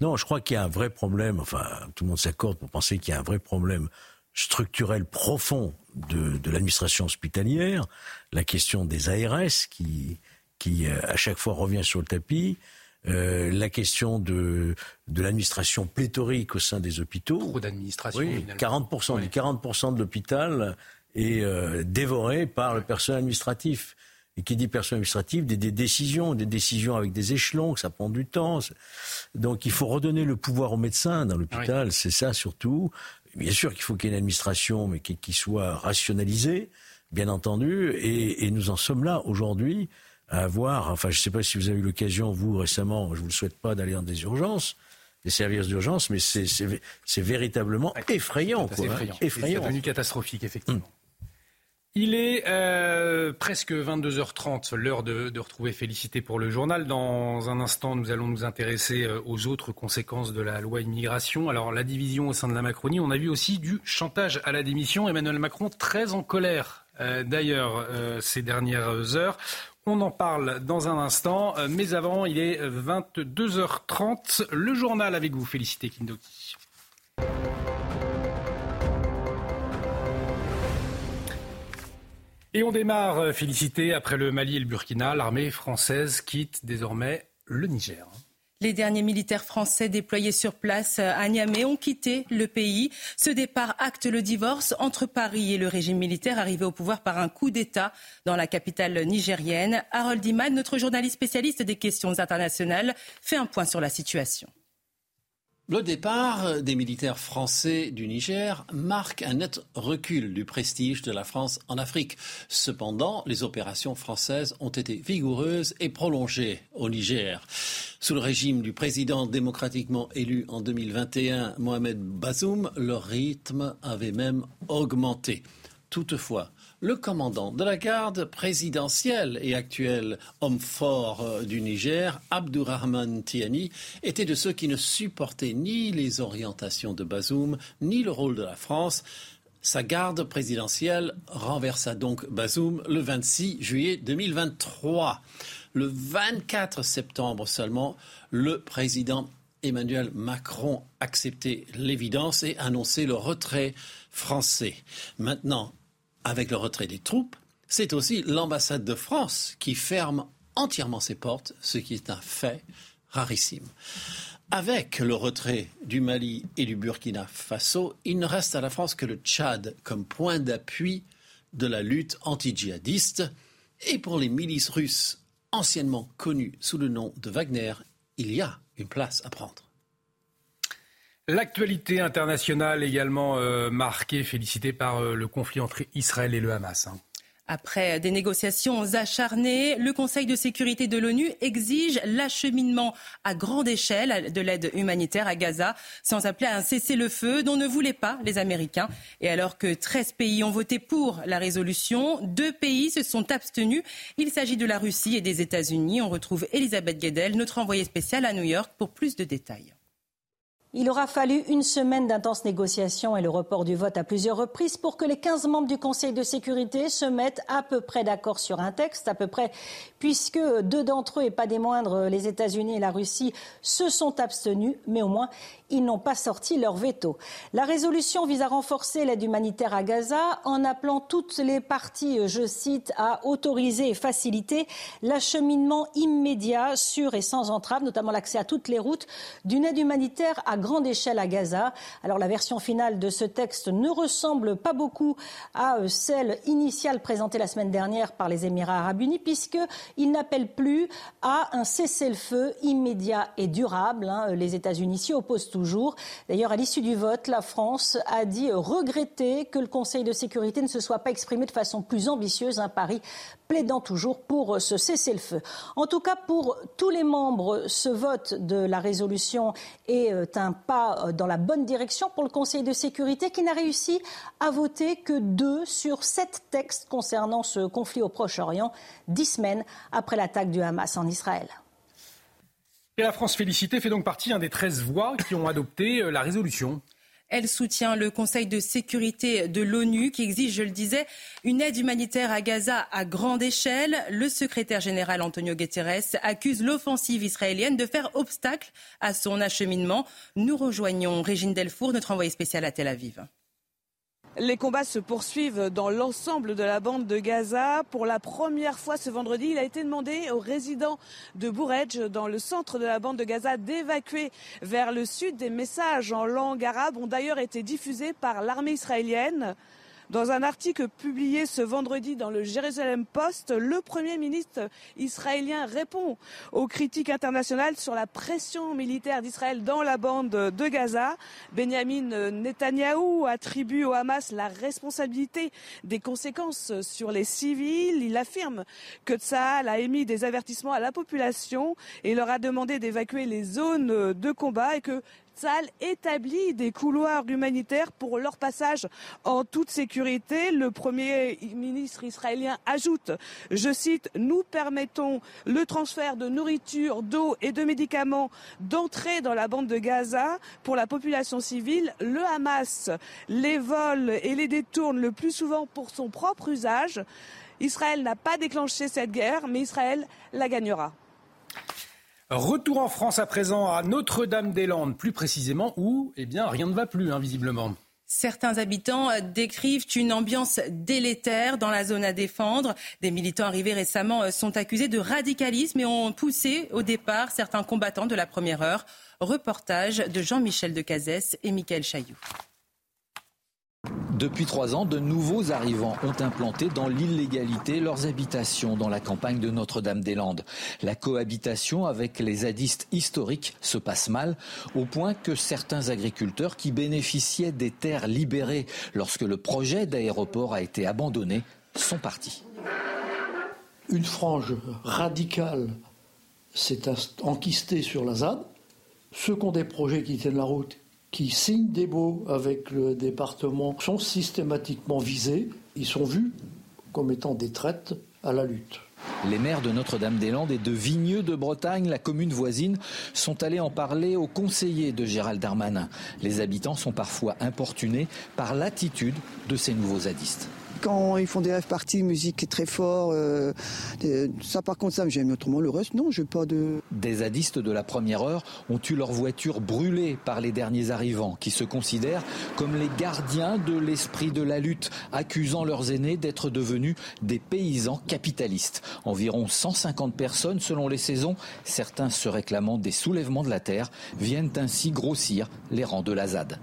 Non, je crois qu'il y a un vrai problème, enfin, tout le monde s'accorde pour penser qu'il y a un vrai problème structurel profond de, de l'administration hospitalière, la question des ARS qui, qui à chaque fois revient sur le tapis, euh, la question de, de l'administration pléthorique au sein des hôpitaux. Trop d'administration. Oui, 40%, oui. 40% de l'hôpital et euh, dévoré par le personnel administratif. Et qui dit personnel administratif, des, des, décisions, des décisions avec des échelons, que ça prend du temps. Donc il faut redonner le pouvoir aux médecins dans l'hôpital, c'est ça surtout. Bien sûr qu'il faut qu'il y ait une administration, mais qui, qui soit rationalisée, bien entendu. Et, et nous en sommes là aujourd'hui à avoir, enfin je ne sais pas si vous avez eu l'occasion, vous récemment, je ne vous le souhaite pas d'aller dans des urgences, des services d'urgence, mais c'est véritablement effrayant. C'est effrayant. effrayant. C'est devenu catastrophique, effectivement. Il est euh, presque 22h30, l'heure de, retrouver Félicité pour le journal. Dans un instant, nous allons nous intéresser euh, aux autres conséquences de la loi immigration. Alors, la division au sein de la Macronie, on a vu aussi du chantage à la démission. Emmanuel Macron très en colère, euh, d'ailleurs, ces dernières heures. On en parle dans un instant, mais avant, il est 22h30. Le journal avec vous, Félicité Kindoki. Et on démarre, euh, félicité, après le Mali et le Burkina, l'armée française quitte désormais le Niger. Les derniers militaires français déployés sur place euh, à Niamey ont quitté le pays. Ce départ acte le divorce entre Paris et le régime militaire arrivé au pouvoir par un coup d'État dans la capitale nigérienne. Harold Iman, notre journaliste spécialiste des questions internationales, fait un point sur la situation. Le départ des militaires français du Niger marque un net recul du prestige de la France en Afrique. Cependant, les opérations françaises ont été vigoureuses et prolongées au Niger. Sous le régime du président démocratiquement élu en 2021, Mohamed Bazoum, le rythme avait même augmenté. Toutefois, le commandant de la garde présidentielle et actuel homme fort euh, du Niger, Abdurrahman Tiani, était de ceux qui ne supportaient ni les orientations de Bazoum, ni le rôle de la France. Sa garde présidentielle renversa donc Bazoum le 26 juillet 2023. Le 24 septembre seulement, le président Emmanuel Macron acceptait l'évidence et annonçait le retrait français. Maintenant, avec le retrait des troupes, c'est aussi l'ambassade de France qui ferme entièrement ses portes, ce qui est un fait rarissime. Avec le retrait du Mali et du Burkina Faso, il ne reste à la France que le Tchad comme point d'appui de la lutte anti-djihadiste. Et pour les milices russes anciennement connues sous le nom de Wagner, il y a une place à prendre. L'actualité internationale également euh, marquée, félicitée par euh, le conflit entre Israël et le Hamas. Hein. Après des négociations acharnées, le Conseil de sécurité de l'ONU exige l'acheminement à grande échelle de l'aide humanitaire à Gaza, sans appeler à un cessez-le-feu dont ne voulaient pas les Américains. Et alors que 13 pays ont voté pour la résolution, deux pays se sont abstenus. Il s'agit de la Russie et des États-Unis. On retrouve Elisabeth Guedel, notre envoyée spéciale à New York, pour plus de détails. Il aura fallu une semaine d'intenses négociations et le report du vote à plusieurs reprises pour que les 15 membres du Conseil de sécurité se mettent à peu près d'accord sur un texte, à peu près, puisque deux d'entre eux, et pas des moindres, les États-Unis et la Russie, se sont abstenus, mais au moins ils n'ont pas sorti leur veto. La résolution vise à renforcer l'aide humanitaire à Gaza en appelant toutes les parties, je cite, à autoriser et faciliter l'acheminement immédiat, sûr et sans entrave, notamment l'accès à toutes les routes d'une aide humanitaire à grande échelle à Gaza. Alors la version finale de ce texte ne ressemble pas beaucoup à celle initiale présentée la semaine dernière par les Émirats arabes unis, puisqu'il n'appelle plus à un cessez-le-feu immédiat et durable. Hein. Les États-Unis s'y opposent toujours. D'ailleurs, à l'issue du vote, la France a dit regretter que le Conseil de sécurité ne se soit pas exprimé de façon plus ambitieuse. Un Paris plaidant toujours pour ce cessez-le-feu. En tout cas, pour tous les membres, ce vote de la résolution est euh, un pas euh, dans la bonne direction pour le Conseil de sécurité qui n'a réussi à voter que deux sur sept textes concernant ce conflit au Proche-Orient, dix semaines après l'attaque du Hamas en Israël. Et la France félicitée fait donc partie des 13 voix qui ont adopté euh, la résolution. Elle soutient le Conseil de sécurité de l'ONU qui exige, je le disais, une aide humanitaire à Gaza à grande échelle. Le secrétaire général Antonio Guterres accuse l'offensive israélienne de faire obstacle à son acheminement. Nous rejoignons Régine Delfour, notre envoyée spéciale à Tel Aviv. Les combats se poursuivent dans l'ensemble de la bande de Gaza. Pour la première fois ce vendredi, il a été demandé aux résidents de Bouredj, dans le centre de la bande de Gaza, d'évacuer vers le sud. Des messages en langue arabe ont d'ailleurs été diffusés par l'armée israélienne. Dans un article publié ce vendredi dans le Jérusalem Post, le Premier ministre israélien répond aux critiques internationales sur la pression militaire d'Israël dans la bande de Gaza. Benjamin Netanyahou attribue au Hamas la responsabilité des conséquences sur les civils. Il affirme que Tsahal a émis des avertissements à la population et leur a demandé d'évacuer les zones de combat et que Tsal établit des couloirs humanitaires pour leur passage en toute sécurité. Le Premier ministre israélien ajoute, je cite, nous permettons le transfert de nourriture, d'eau et de médicaments d'entrée dans la bande de Gaza pour la population civile. Le Hamas les vole et les détourne le plus souvent pour son propre usage. Israël n'a pas déclenché cette guerre, mais Israël la gagnera. Retour en France à présent à Notre-Dame-des-Landes, plus précisément où eh bien, rien ne va plus. Hein, Certains habitants décrivent une ambiance délétère dans la zone à défendre. Des militants arrivés récemment sont accusés de radicalisme et ont poussé au départ certains combattants de la première heure. Reportage de Jean-Michel Decazès et Michael Chailloux. Depuis trois ans, de nouveaux arrivants ont implanté dans l'illégalité leurs habitations dans la campagne de Notre-Dame-des-Landes. La cohabitation avec les zadistes historiques se passe mal, au point que certains agriculteurs qui bénéficiaient des terres libérées lorsque le projet d'aéroport a été abandonné sont partis. Une frange radicale s'est enquistée sur la ZAD. Ceux qui ont des projets qui tiennent la route qui signent des baux avec le département sont systématiquement visés. Ils sont vus comme étant des traites à la lutte. Les maires de Notre-Dame-des-Landes et de Vigneux de Bretagne, la commune voisine, sont allés en parler aux conseillers de Gérald Darmanin. Les habitants sont parfois importunés par l'attitude de ces nouveaux zadistes quand ils font des rêves parties, musique très fort, euh, ça par contre ça j'aime autrement le reste non, pas de. Des zadistes de la première heure ont eu leur voiture brûlée par les derniers arrivants, qui se considèrent comme les gardiens de l'esprit de la lutte, accusant leurs aînés d'être devenus des paysans capitalistes. Environ 150 personnes selon les saisons, certains se réclamant des soulèvements de la terre, viennent ainsi grossir les rangs de la ZAD.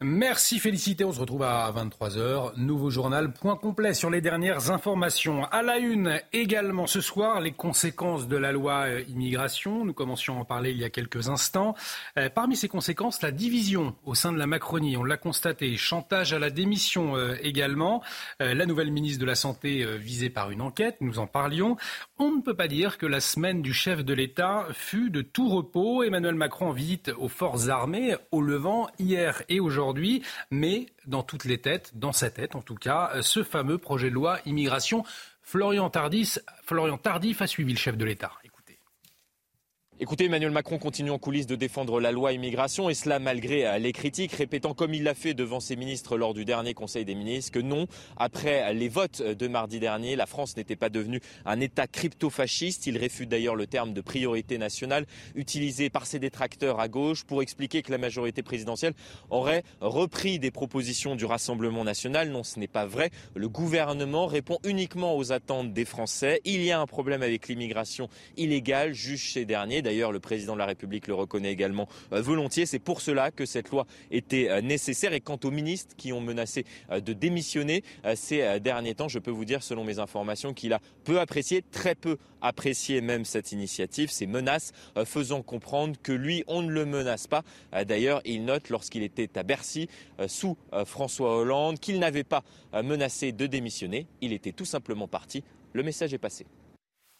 Merci Félicité, on se retrouve à 23h. Nouveau journal, point complet sur les dernières informations. À la une également ce soir, les conséquences de la loi euh, immigration. Nous commencions à en parler il y a quelques instants. Euh, parmi ces conséquences, la division au sein de la Macronie, on l'a constaté. Chantage à la démission euh, également. la nouvelle ministre de la Santé visée par une enquête, nous en parlions. On ne peut pas dire que la semaine du chef de l'État fut de tout repos. Emmanuel Macron en visite aux forces armées au Levant hier et aujourd'hui, mais dans toutes les têtes, dans sa tête en tout cas, ce fameux projet de loi immigration. Florian Tardif, Florian Tardif a suivi le chef de l'État. Écoutez, Emmanuel Macron continue en coulisses de défendre la loi immigration et cela malgré euh, les critiques, répétant comme il l'a fait devant ses ministres lors du dernier Conseil des ministres que non, après les votes de mardi dernier, la France n'était pas devenue un État crypto-fasciste. Il réfute d'ailleurs le terme de priorité nationale utilisé par ses détracteurs à gauche pour expliquer que la majorité présidentielle aurait repris des propositions du Rassemblement national. Non, ce n'est pas vrai. Le gouvernement répond uniquement aux attentes des Français. Il y a un problème avec l'immigration illégale, juge ces derniers. D'ailleurs, le président de la République le reconnaît également euh, volontiers. C'est pour cela que cette loi était euh, nécessaire. Et quant aux ministres qui ont menacé euh, de démissionner ces derniers temps, je peux vous dire, selon mes informations, qu'il a peu apprécié, très peu apprécié même cette initiative, ces menaces faisant comprendre que lui, on ne le menace pas. D'ailleurs, il note lorsqu'il était à Bercy sous François Hollande qu'il n'avait pas menacé de démissionner. Il était tout simplement parti. Le message est passé.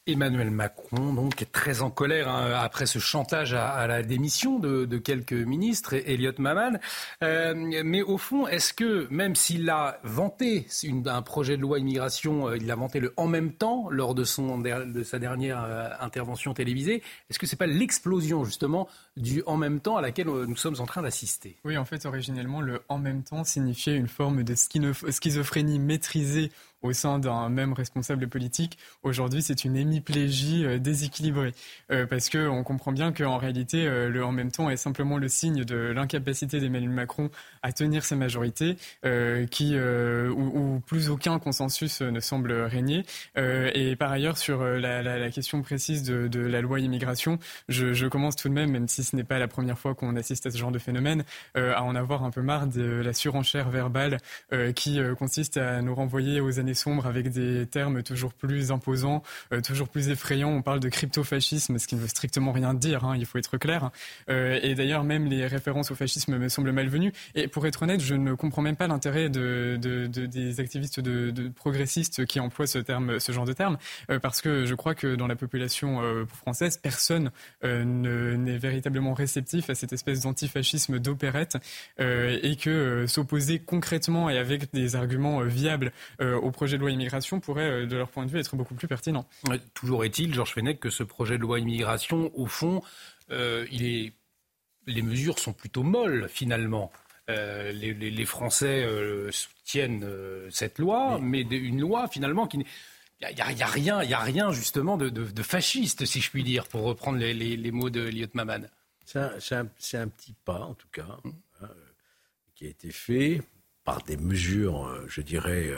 Emmanuel Macron, donc, est très en colère hein, après ce chantage à, la démission de, quelques ministres, et Elliot Maman. Euh, mais au fond, est-ce que, même s'il a vanté un projet de loi immigration, euh, il l'a vanté le en même temps lors de, son, de sa dernière euh, intervention télévisée, est-ce que ce n'est pas l'explosion, justement, du en même temps à laquelle nous sommes en train d'assister? Oui, en fait, originellement, le en même temps signifiait une forme de schizophrénie maîtrisée au sein d'un même responsable politique. Aujourd'hui, c'est une hémiplégie euh, déséquilibrée. Euh, parce qu'on comprend bien qu'en réalité, euh, le en même temps est simplement le signe de l'incapacité d'Emmanuel Macron à tenir sa majorité, qui, où, plus aucun consensus ne semble régner. et par ailleurs, sur la, question précise de, la loi immigration, je, commence tout de même, même si ce n'est pas la première fois qu'on assiste à ce genre de phénomène, à en avoir un peu marre de la surenchère verbale qui consiste à nous renvoyer aux années sombres avec des termes toujours plus imposants, euh, toujours plus effrayants. On parle de crypto-fascisme, ce qui ne veut strictement rien dire, hein, il faut être clair. Euh, et d'ailleurs, même les références au fascisme me semblent malvenues. Et pour être honnête, je ne comprends même pas l'intérêt de, des activistes progressistes qui emploient ce, terme, ce genre de terme, euh, parce que je crois que dans la population française, personne n'est véritablement réceptif à cette espèce d'antifascisme d'opérette et que s'opposer concrètement et avec des arguments viables au projet de loi immigration pourrait, euh, de leur point de vue, être beaucoup plus pertinent. toujours est-il, Georges Fenech, que ce projet de loi immigration, au fond, euh, il est... les mesures sont plutôt molles, finalement. Euh, les, Français soutiennent cette loi, mais une loi finalement qui il n'y a, rien, y a rien justement de, fasciste, si je puis dire, pour reprendre les, mots de Liot Maman. C'est un, un, petit pas, en tout cas, hein, qui a été fait par des mesures, je dirais,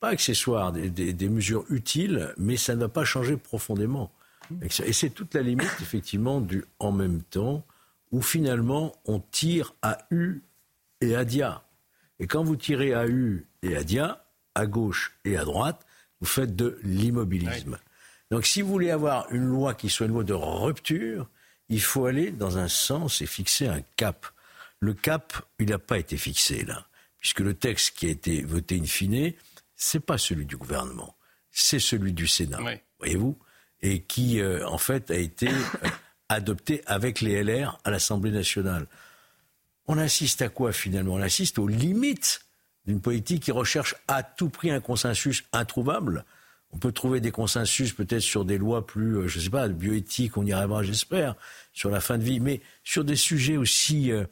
pas accessoires, des, mesures utiles, mais ça ne va pas changer profondément. Et c'est toute la limite, effectivement, du en même temps, où finalement on tire à U et à Dia. Et quand vous tirez à U et à Dia, à gauche et à droite, vous faites de l'immobilisme. Donc si vous voulez avoir une loi qui soit une loi de rupture, il faut aller dans un sens et fixer un cap. Le cap, il n'a pas été fixé là, puisque le texte qui a été voté in fine, c'est pas celui du gouvernement, c'est celui du Sénat, voyez-vous, et qui euh, en fait a été euh, (coughs) adopté avec les LR à l'Assemblée nationale. On assiste à quoi finalement? On assiste aux limites d'une politique qui recherche à tout prix un consensus introuvable on peut trouver des consensus peut-être sur des lois plus, euh, je ne sais pas, bioéthiques, on y arrivera, j'espère, sur la fin de vie, mais sur des sujets aussi euh,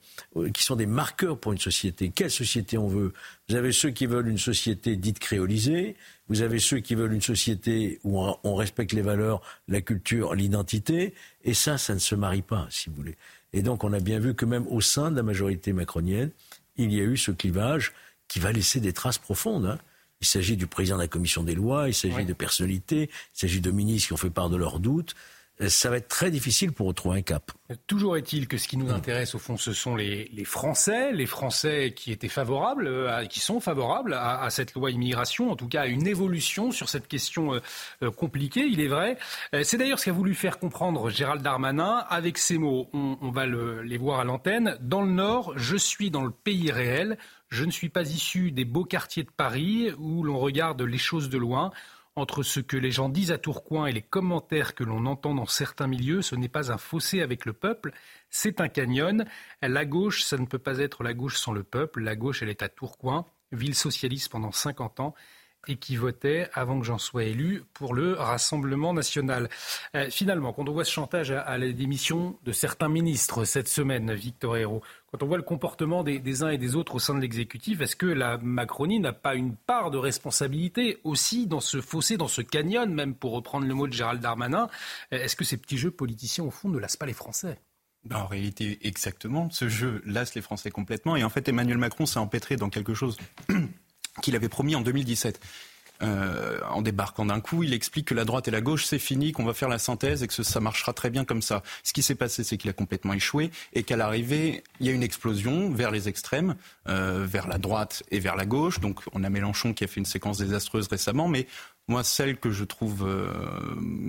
qui sont des marqueurs pour une société. Quelle société on veut? Vous avez ceux qui veulent une société dite créolisée, vous avez ceux qui veulent une société où on, respecte les valeurs, la culture, l'identité, et ça, ça ne se marie pas, si vous voulez. Et donc on a bien vu que même au sein de la majorité macronienne, il y a eu ce clivage qui va laisser des traces profondes. Hein. Il s'agit du président de la commission des lois, il s'agit de personnalités, il s'agit de ministres qui ont fait part de leurs doutes. Euh, ça va être très difficile pour retrouver un cap. Toujours est-il que ce qui nous intéresse, au fond, ce sont les, Français, les Français qui étaient favorables, euh, qui sont favorables à, cette loi immigration, en tout cas à une évolution sur cette question euh, compliquée, il est vrai. C'est d'ailleurs ce qu'a voulu faire comprendre Gérald Darmanin avec ces mots. On, va les voir à l'antenne. Dans le Nord, je suis dans le pays réel. Je ne suis pas issu des beaux quartiers de Paris où l'on regarde les choses de loin. Entre ce que les gens disent à Tourcoing et les commentaires que l'on entend dans certains milieux, ce n'est pas un fossé avec le peuple, c'est un canyon. La gauche, ça ne peut pas être la gauche sans le peuple. La gauche, elle est à Tourcoing, ville socialiste pendant 50 ans. et qui votaient avant que j'en sois élu pour le Rassemblement national. Euh, finalement, quand on voit ce chantage à, la démission de certains ministres cette semaine, Victor Hérault, quand on voit le comportement des, uns et des autres au sein de l'exécutif, est-ce que la Macronie n'a pas une part de responsabilité aussi dans ce fossé, dans ce canyon, même pour reprendre le mot de Gérald Darmanin? Est-ce que ces petits jeux politiciens, au fond, ne lassent pas les Français? Ben, en réalité, exactement. Ce jeu lasse les Français complètement. Et en fait, Emmanuel Macron s'est empêtré dans quelque chose (clears throat) qu'il avait promis en 2017. Euh, en débarquant d'un coup, il explique que la droite et la gauche, c'est fini, qu'on va faire la synthèse et que ça marchera très bien comme ça. Ce qui s'est passé, c'est qu'il a complètement échoué et qu'à l'arrivée, il y a une explosion vers les extrêmes, euh, vers la droite et vers la gauche. Donc on a Mélenchon qui a fait une séquence désastreuse récemment, mais moi, celle que je trouve euh,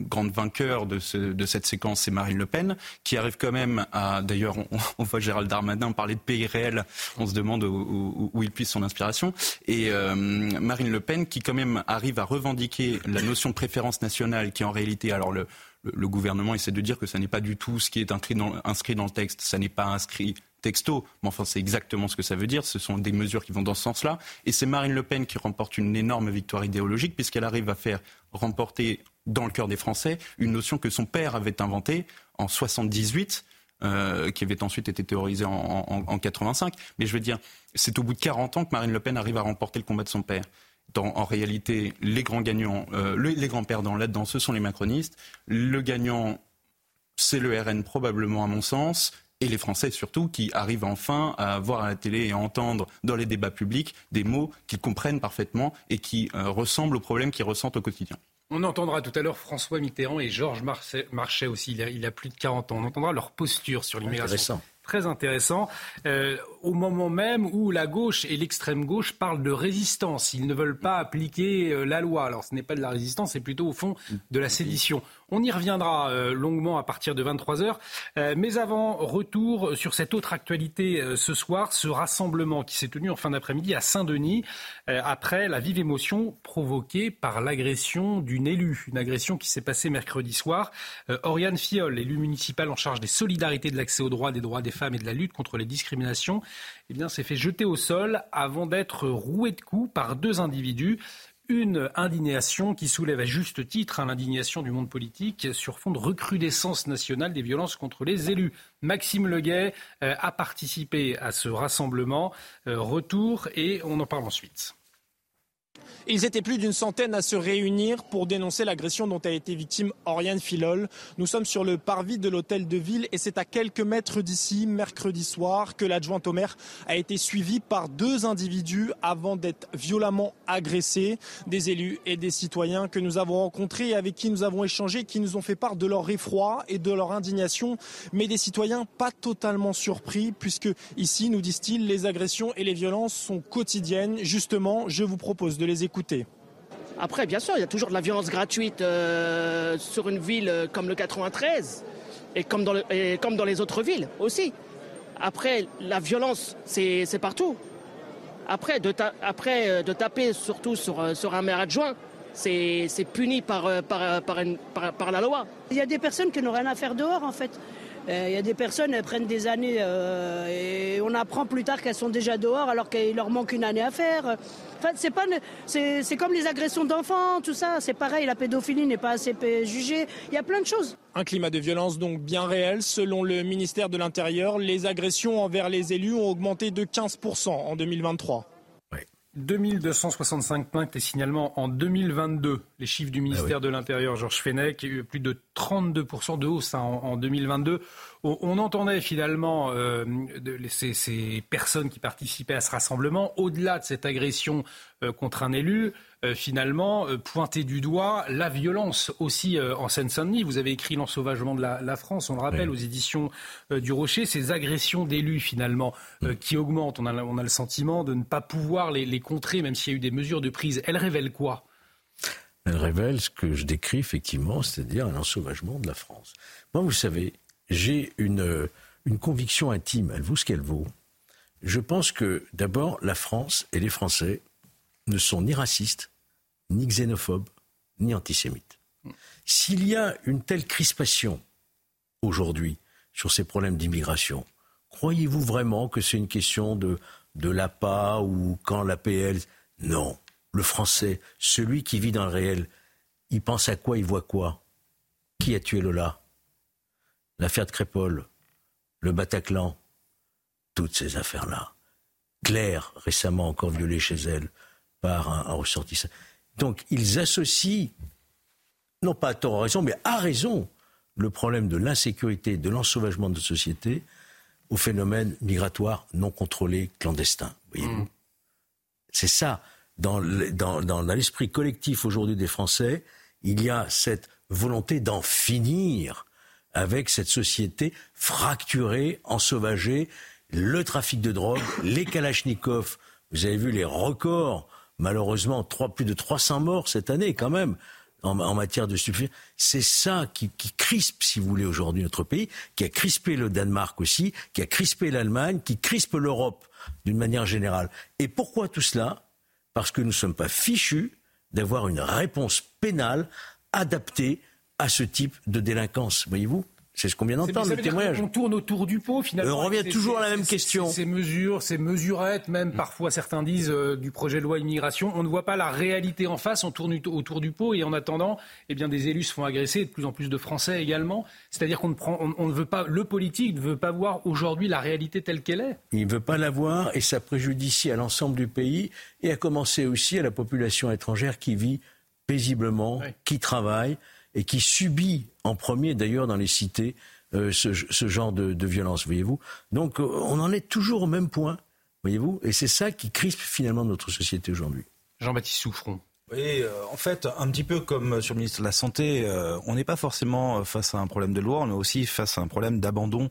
grande vainqueur de, cette séquence, c'est Marine Le Pen, qui arrive quand même à. D'ailleurs, on, voit Gérald Darmanin parler de pays réel. On se demande où, il puisse son inspiration. Et euh, Marine Le Pen, qui quand même arrive à revendiquer la notion de préférence nationale, qui en réalité, alors le, le gouvernement essaie de dire que ça n'est pas du tout ce qui est inscrit dans, inscrit dans le texte. Ça n'est pas inscrit texto, mais enfin c'est exactement ce que ça veut dire. Ce sont des mesures qui vont dans ce sens-là. Et c'est Marine Le Pen qui remporte une énorme victoire idéologique puisqu'elle arrive à faire remporter dans le cœur des Français une notion que son père avait inventée en 78. Euh, qui avait ensuite été théorisée en, en, 85. Mais je veux dire, c'est au bout de 40 ans que Marine Le Pen arrive à remporter le combat de son père. en réalité, les grands gagnants, euh, les grands perdants là-dedans, ce sont les macronistes. Le gagnant, c'est le RN probablement à mon sens et les Français surtout qui arrivent enfin à voir à la télé et à entendre dans les débats publics des mots qu'ils comprennent parfaitement et qui euh, ressemblent aux problèmes qu'ils ressentent au quotidien. On entendra tout à l'heure François Mitterrand et Georges Marchais aussi, il a, il a, plus de 40 ans. On entendra leur posture sur l'immigration très intéressant, euh, au moment même où la gauche et l'extrême gauche parlent de résistance. Ils ne veulent pas appliquer euh, la loi. Alors ce n'est pas de la résistance, c'est plutôt au fond de la sédition. On y reviendra euh, longuement à partir de 23 heures. mais avant, retour sur cette autre actualité ce soir, ce rassemblement qui s'est tenu en fin d'après-midi à Saint-Denis, après la vive émotion provoquée par l'agression d'une élue. Une agression qui s'est passée mercredi soir. Oriane Fiol, élue municipale en charge des solidarités de l'accès aux droits, des droits des femmes et de la lutte contre les discriminations, eh bien, s'est fait jeter au sol avant d'être roué de coups par deux individus. Une indignation qui soulève à juste titre hein, l'indignation du monde politique sur fond de recrudescence nationale des violences contre les élus. Maxime Leguet euh, a participé à ce rassemblement. Euh, retour et on en parle ensuite. Ils étaient plus d'une centaine à se réunir pour dénoncer l'agression dont a été victime Oriane Filol. Nous sommes sur le parvis de l'hôtel de ville et c'est à quelques mètres d'ici, mercredi soir, que l'adjointe au maire a été suivie par deux individus avant d'être violemment agressés. Des élus et des citoyens que nous avons rencontrés et avec qui nous avons échangé, qui nous ont fait part de leur effroi et de leur indignation, mais des citoyens pas totalement surpris puisque ici, nous disent-ils, les agressions et les violences sont quotidiennes. Justement, je vous propose de les écouter après, bien sûr, il y a toujours de la violence gratuite euh, sur une ville euh, comme le 93 et comme dans, comme dans les autres villes aussi. Après, la violence, c'est partout. Après, de, après, euh, de taper surtout sur, sur un maire adjoint, c'est puni par, par, par, par, la loi. Il y a des personnes qui n'ont rien à faire dehors, en fait. Il y a des personnes, elles prennent des années et on apprend plus tard qu'elles sont déjà dehors alors qu'il leur manque une année à faire c'est pas, c'est comme les agressions d'enfants, tout ça. C'est pareil, la pédophilie n'est pas assez jugée. Il y a plein de choses. Un climat de violence donc bien réel. Selon le ministère de l'Intérieur, les agressions envers les élus ont augmenté de 15% en 2023. 2265 plaintes et signalements en 2022. Les chiffres du ministère ah de l'Intérieur, Georges Fenech, eu plus de 32% de hausse hein, en, 2022. On, entendait finalement euh, ces, personnes qui participaient à ce rassemblement, au-delà de cette agression euh, contre un élu, euh, finalement pointer du doigt la violence aussi en Seine-Saint-Denis. Vous avez écrit L'ensauvagement de la, France, on le rappelle, aux éditions du Rocher, ces agressions d'élus finalement qui augmentent. On a, on a, le sentiment de ne pas pouvoir les, les contrer, même s'il y a eu des mesures de prise. Elles révèlent quoi? Elle révèle ce que je décris effectivement, c'est-à-dire un ensauvagement de la France. Moi, vous savez, j'ai une, une conviction intime, elle vaut ce qu'elle vaut. Je pense que d'abord, la France et les Français ne sont ni racistes, ni xénophobes, ni antisémites. S'il y a une telle crispation aujourd'hui sur ces problèmes d'immigration, croyez-vous vraiment que c'est une question de, de l'APA ou quand l'APL? Non le Français, celui qui vit dans le réel, il pense à quoi, il voit quoi? Qui a tué Lola? L'affaire de Crépole, le Bataclan, toutes ces affaires-là. Claire, récemment encore violée chez elle par un, ressortissant. Donc ils associent, non pas à tort à raison, mais à raison, le problème de l'insécurité, de l'ensauvagement de société au phénomène migratoire non contrôlé, clandestin. Voyez-vous mmh. C'est ça. Dans, l'esprit collectif aujourd'hui des Français, il y a cette volonté d'en finir avec cette société fracturée, ensauvagée, le trafic de drogue, les kalachnikovs. Vous avez vu les records, malheureusement, plus de 300 morts cette année quand même en, matière de stupéfiants. C'est ça qui, qui, crispe, si vous voulez, aujourd'hui notre pays, qui a crispé le Danemark aussi, qui a crispé l'Allemagne, qui crispe l'Europe d'une manière générale. Et pourquoi tout cela? Parce que nous ne sommes pas fichus d'avoir une réponse pénale adaptée à ce type de délinquance, voyez-vous? C'est ce qu'on vient d'entendre, le témoignage. On tourne autour du pot, finalement. On revient toujours à la même question. Ces mesures, ces mesurettes, même parfois certains disent euh, du projet de loi immigration, on ne voit pas la réalité en face, on tourne autour du pot et en attendant, eh bien, des élus se font agresser, de plus en plus de Français également. C'est-à-dire qu'on ne prend, on, ne veut pas, le politique ne veut pas voir aujourd'hui la réalité telle qu'elle est. Il ne veut pas la voir et ça préjudicie à l'ensemble du pays et à commencer aussi à la population étrangère qui vit paisiblement, qui travaille et qui subit en premier d'ailleurs dans les cités euh, ce, genre de, violence, voyez-vous. Donc euh, on en est toujours au même point, voyez-vous, et c'est ça qui crispe finalement notre société aujourd'hui. Jean-Baptiste Souffron. Oui, euh, en fait, un petit peu comme sur le ministre de la Santé, on n'est pas forcément face à un problème de loi, on est aussi face à un problème d'abandon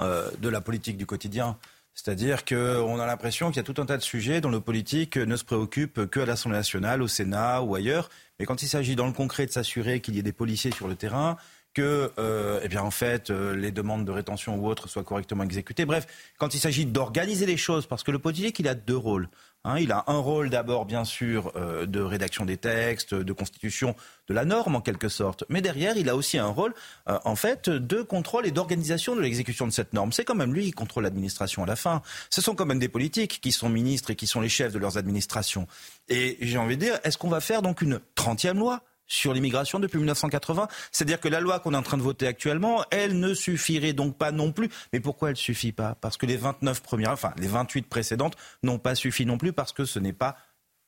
de la politique du quotidien. C'est-à-dire qu'on a l'impression qu'il y a tout un tas de sujets dont le politique ne se préoccupe qu'à l'Assemblée nationale, au Sénat ou ailleurs. Mais quand il s'agit dans le concret de s'assurer qu'il y ait des policiers sur le terrain, que, euh, eh bien, en fait, euh, les demandes de rétention ou autres soient correctement exécutées. Bref, quand il s'agit d'organiser les choses, parce que le politique, il a deux rôles. Hein. il a un rôle d'abord, bien sûr, euh, de rédaction des textes, de constitution de la norme, en quelque sorte. Mais derrière, il a aussi un rôle, en fait, de contrôle et d'organisation de l'exécution de cette norme. C'est quand même lui qui contrôle l'administration à la fin. Ce sont quand même des politiques qui sont ministres et qui sont les chefs de leurs administrations. Et j'ai envie de dire, est-ce qu'on va faire donc une trentième loi? Sur l'immigration depuis 1980. C'est-à-dire que la loi qu'on est en train de voter actuellement, elle ne suffirait donc pas non plus. Mais pourquoi elle suffit pas? Parce que les 29 premières, enfin les 28 précédentes n'ont pas suffi non plus parce que ce n'est pas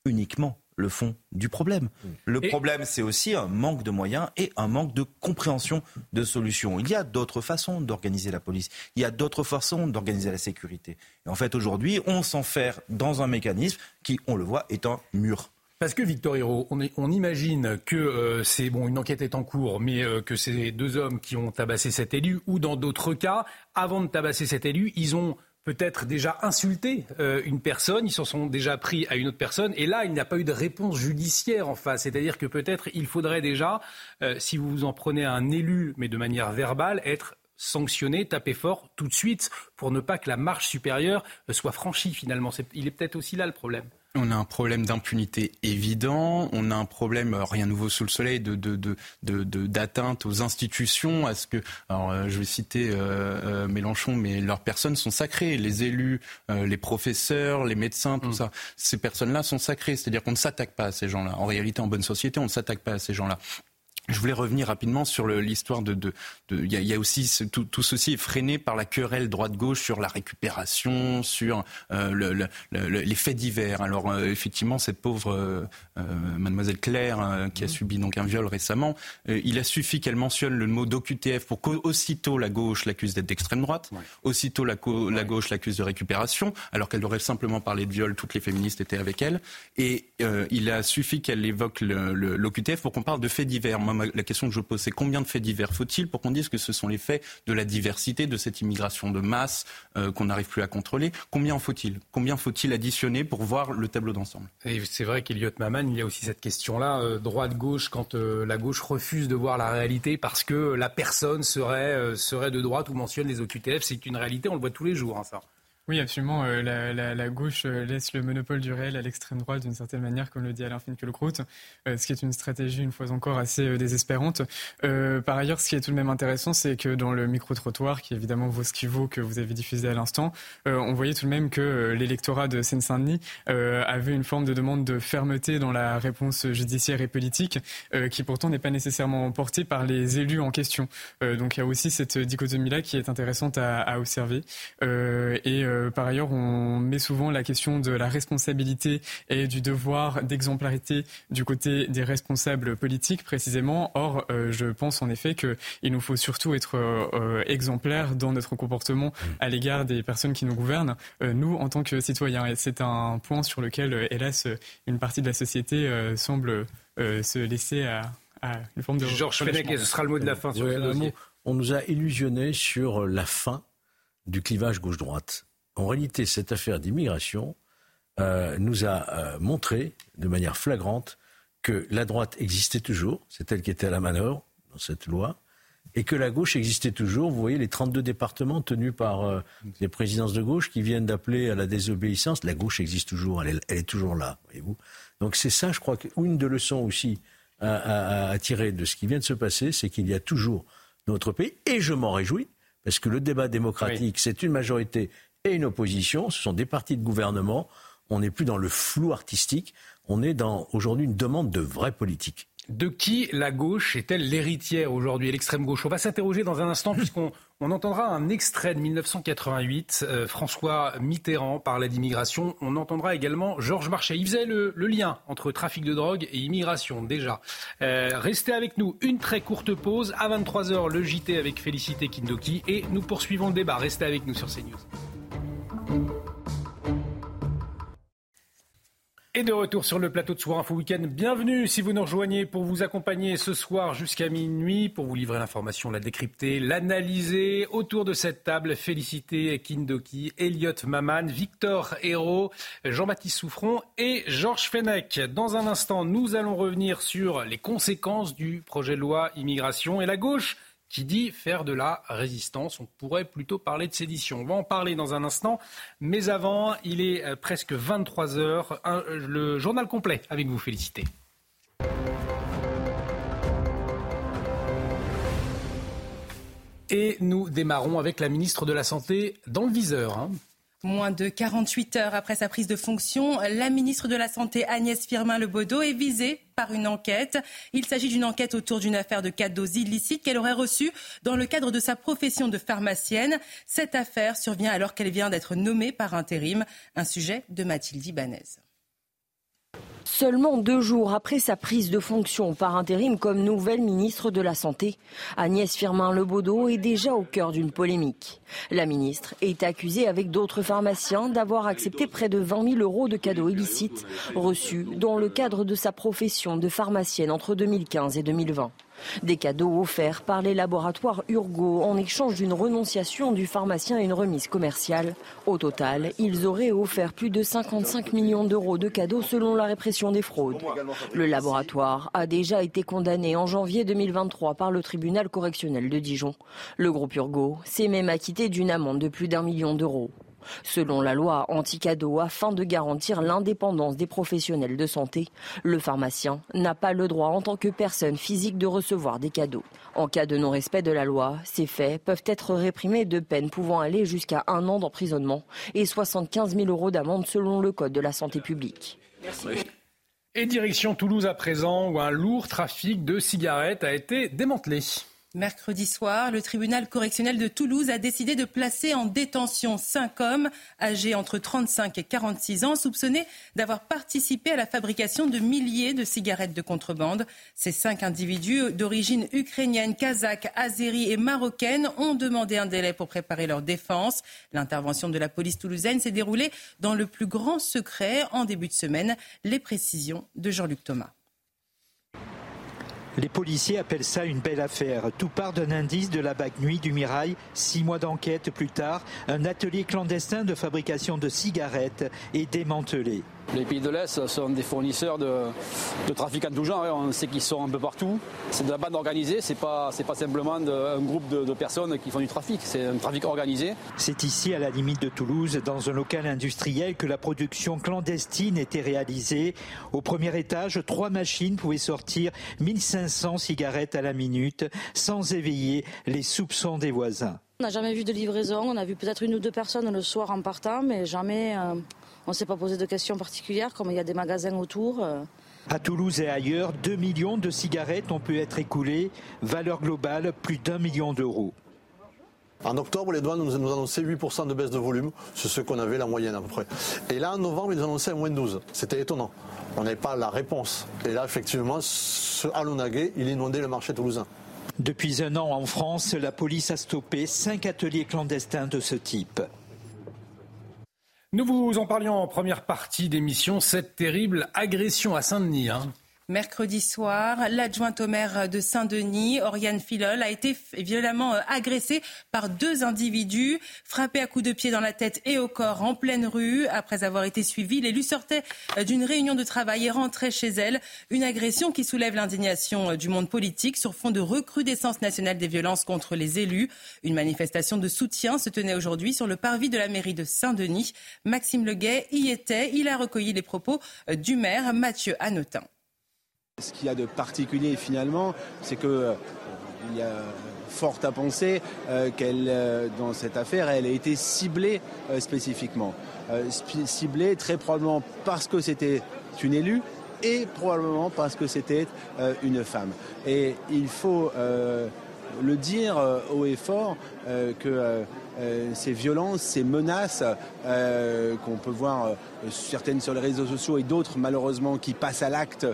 uniquement le fond du problème. Le problème, c'est aussi un manque de moyens et un manque de compréhension de solutions. Il y a d'autres façons d'organiser la police. Il y a d'autres façons d'organiser la sécurité. Et en fait, aujourd'hui, on s'enferme dans un mécanisme qui, on le voit, est un mur. Parce que Victor Hiro, on, imagine que euh, c'est bon, une enquête est en cours, mais euh, que c'est deux hommes qui ont tabassé cet élu, ou dans d'autres cas, avant de tabasser cet élu, ils ont peut-être déjà insulté euh, une personne, ils s'en sont déjà pris à une autre personne, et là, il n'y a pas eu de réponse judiciaire en face. C'est-à-dire que peut-être il faudrait déjà, si vous vous en prenez à un élu, mais de manière verbale, être sanctionné, taper fort tout de suite pour ne pas que la marche supérieure soit franchie finalement. il est peut-être aussi là le problème. On a un problème d'impunité évident, on a un problème, euh, rien nouveau sous le soleil, de, d'atteinte aux institutions. À ce que, alors, euh, je vais citer euh, Mélenchon, mais leurs personnes sont sacrées. Les élus, les professeurs, les médecins, tout mm. ça. Ces personnes-là sont sacrées. C'est-à-dire qu'on ne s'attaque pas à ces gens-là. En réalité, en bonne société, on ne s'attaque pas à ces gens-là. Je voulais revenir rapidement sur l'histoire de. Il y, a, aussi tout, tout, ceci est freiné par la querelle droite-gauche sur la récupération, sur euh, le, les faits divers. Alors euh, effectivement, cette pauvre euh, mademoiselle Claire qui a mmh. subi donc un viol récemment, il a suffi qu'elle mentionne le mot d'OQTF pour qu'aussitôt la gauche l'accuse d'être d'extrême droite, aussitôt la, la gauche l'accuse de récupération, alors qu'elle aurait simplement parlé de viol, toutes les féministes étaient avec elle. Et il a suffi qu'elle évoque l'OQTF pour qu'on parle de faits divers la question que je pose, c'est combien de faits divers faut-il pour qu'on dise que ce sont les faits de la diversité, de cette immigration de masse euh, qu'on n'arrive plus à contrôler? Combien en faut-il? Combien faut-il additionner pour voir le tableau d'ensemble? C'est vrai qu'Eliott Maman, il y a aussi cette question-là, euh, droite-gauche, quand euh, la gauche refuse de voir la réalité parce que la personne serait, serait de droite ou mentionne les OQTF, c'est une réalité, on le voit tous les jours, hein, ça. Oui, absolument. Euh, la, gauche euh, laisse le monopole du réel à l'extrême droite d'une certaine manière, comme le dit Alain Finkielkraut, euh, ce qui est une stratégie, une fois encore, assez désespérante. par ailleurs, ce qui est tout de même intéressant, c'est que dans le micro-trottoir, qui évidemment vaut ce qu'il vaut, que vous avez diffusé à l'instant, on voyait tout de même que l'électorat de Seine-Saint-Denis avait une forme de demande de fermeté dans la réponse judiciaire et politique, qui pourtant n'est pas nécessairement portée par les élus en question. donc il y a aussi cette dichotomie-là qui est intéressante à, à observer. et euh, par ailleurs, on met souvent la question de la responsabilité et du devoir d'exemplarité du côté des responsables politiques, précisément. Or, euh, je pense en effet qu'il nous faut surtout être euh, exemplaires dans notre comportement à l'égard des personnes qui nous gouvernent, nous, en tant que citoyens. Et c'est un point sur lequel, hélas, une partie de la société semble se laisser à, une forme de... Georges Fenech, ce sera le mot de la fin. Sur on nous a illusionnés sur la fin du clivage gauche-droite. En réalité, cette affaire d'immigration euh, nous a euh, montré de manière flagrante que la droite existait toujours, c'est elle qui était à la manœuvre dans cette loi, et que la gauche existait toujours. Vous voyez les 32 départements tenus par euh, les présidences de gauche qui viennent d'appeler à la désobéissance. La gauche existe toujours, elle est, toujours là, voyez-vous. Donc c'est ça, je crois, qu'une des leçons aussi à, à, tirer de ce qui vient de se passer, c'est qu'il y a toujours notre pays, et je m'en réjouis, parce que le débat démocratique, c'est une majorité et une opposition. Ce sont des partis de gouvernement. On n'est plus dans le flou artistique. On est dans aujourd'hui une demande de vraie politique. De qui la gauche est-elle l'héritière aujourd'hui, l'extrême gauche? On va s'interroger dans un instant (laughs) puisqu'on on entendra un extrait de 1988. Euh, François Mitterrand parlait d'immigration. On entendra également Georges Marchais. Il faisait le, lien entre trafic de drogue et immigration déjà. Euh, restez avec nous. Une très courte pause. À 23h, le JT avec Félicité Kindoki. Et nous poursuivons le débat. Restez avec nous sur CNews. Et de retour sur le plateau de Soir Info Week-end. Bienvenue si vous nous rejoignez pour vous accompagner ce soir jusqu'à minuit, pour vous livrer l'information, la décrypter, l'analyser. Autour de cette table, félicité Kindoki, Elliot Maman, Victor Hérault, Jean-Baptiste Souffron et Georges Fenech. Dans un instant, nous allons revenir sur les conséquences du projet de loi immigration et la gauche qui dit faire de la résistance. On pourrait plutôt parler de sédition. On va en parler dans un instant. Mais avant, il est euh, presque 23 heures. Le journal complet avec vous, félicité. Et nous démarrons avec la ministre de la Santé dans le viseur. Hein. Moins de 48 heures après sa prise de fonction, la ministre de la Santé Agnès Firmin-Lebaudot est visée par une enquête. Il s'agit d'une enquête autour d'une affaire de cadeaux illicites qu'elle aurait reçus dans le cadre de sa profession de pharmacienne. Cette affaire survient alors qu'elle vient d'être nommée par intérim. Un sujet de Mathilde Ibanez. Seulement deux jours après sa prise de fonction par intérim comme nouvelle ministre de la Santé, Agnès Firmin-Lebaudot est déjà au cœur d'une polémique. La ministre est accusée avec d'autres pharmaciens d'avoir accepté près de 20 000 euros de cadeaux illicites reçus dans le cadre de sa profession de pharmacienne entre 2015 et 2020. Des cadeaux offerts par les laboratoires Urgo en échange d'une renonciation du pharmacien à une remise commerciale. Au total, ils auraient offert plus de 55 millions d'euros de cadeaux selon la répression des fraudes. Le laboratoire a déjà été condamné en janvier 2023 par le tribunal correctionnel de Dijon. Le groupe Urgo s'est même acquitté d'une amende de plus d'un million d'euros. Selon la loi anti-cadeau, afin de garantir l'indépendance des professionnels de santé, le pharmacien n'a pas le droit en tant que personne physique de recevoir des cadeaux. En cas de non-respect de la loi, ces faits peuvent être réprimés de peines pouvant aller jusqu'à un an d'emprisonnement et 75 000 euros d'amende selon le Code de la santé publique. Et direction Toulouse à présent, où un lourd trafic de cigarettes a été démantelé. Mercredi soir, le tribunal correctionnel de Toulouse a décidé de placer en détention cinq hommes âgés entre 35 et 46 ans soupçonnés d'avoir participé à la fabrication de milliers de cigarettes de contrebande. Ces cinq individus d'origine ukrainienne, kazakh, azérie et marocaine ont demandé un délai pour préparer leur défense. L'intervention de la police toulousaine s'est déroulée dans le plus grand secret en début de semaine. Les précisions de Jean-Luc Thomas. Les policiers appellent ça une belle affaire. Tout part d'un indice de la bague nuit du Mirail. Six mois d'enquête plus tard, un atelier clandestin de fabrication de cigarettes est démantelé. Les pays de l'Est sont des fournisseurs de, de trafiquants de tout genre. Hein. On sait qu'ils sont un peu partout. C'est de la bande organisée, c'est pas, pas simplement un groupe de, de, personnes qui font du trafic, c'est un trafic organisé. C'est ici, à la limite de Toulouse, dans un local industriel, que la production clandestine était réalisée. Au premier étage, trois machines pouvaient sortir 1500 cigarettes à la minute sans éveiller les soupçons des voisins. On n'a jamais vu de livraison, on a vu peut-être une ou deux personnes le soir en partant, mais jamais euh, on ne s'est pas posé de questions particulières, comme il y a des magasins autour. Euh. À Toulouse et ailleurs, 2 millions de cigarettes ont pu être écoulées, valeur globale plus d'un million d'euros. En octobre, les douanes nous, annonçaient 8% de baisse de volume, c'est ce qu'on avait la moyenne à peu près. Et là, en novembre, ils nous annonçaient moins 12. C'était étonnant. On n'avait pas la réponse. Et là, effectivement, ce Alonagé, il inondait le marché toulousain. Depuis un an en France, la police a stoppé cinq ateliers clandestins de ce type. Nous vous en parlions en première partie d'émission, cette terrible agression à Saint-Denis. Hein. Mercredi soir, l'adjointe au maire de Saint-Denis, Oriane Filol, a été violemment euh, agressée par deux individus, frappée à coups de pied dans la tête et au corps en pleine rue. Après avoir été suivie, l'élu sortait euh, d'une réunion de travail et rentrait chez elle. Une agression qui soulève l'indignation euh, du monde politique sur fond de recrudescence nationale des violences contre les élus. Une manifestation de soutien se tenait aujourd'hui sur le parvis de la mairie de Saint-Denis. Maxime Leguet y était. Il a recueilli les propos du maire Mathieu Hanotin. Ce qu'il y a de particulier finalement, c'est que euh, il y a fort à penser euh, qu'elle, euh, dans cette affaire, elle a été ciblée spécifiquement. ciblée très probablement parce que c'était une élue et probablement parce que c'était une femme. Et il faut le dire haut et fort que euh, ces violences, ces menaces euh, qu'on peut voir euh, certaines sur les réseaux sociaux et d'autres malheureusement qui passent à l'acte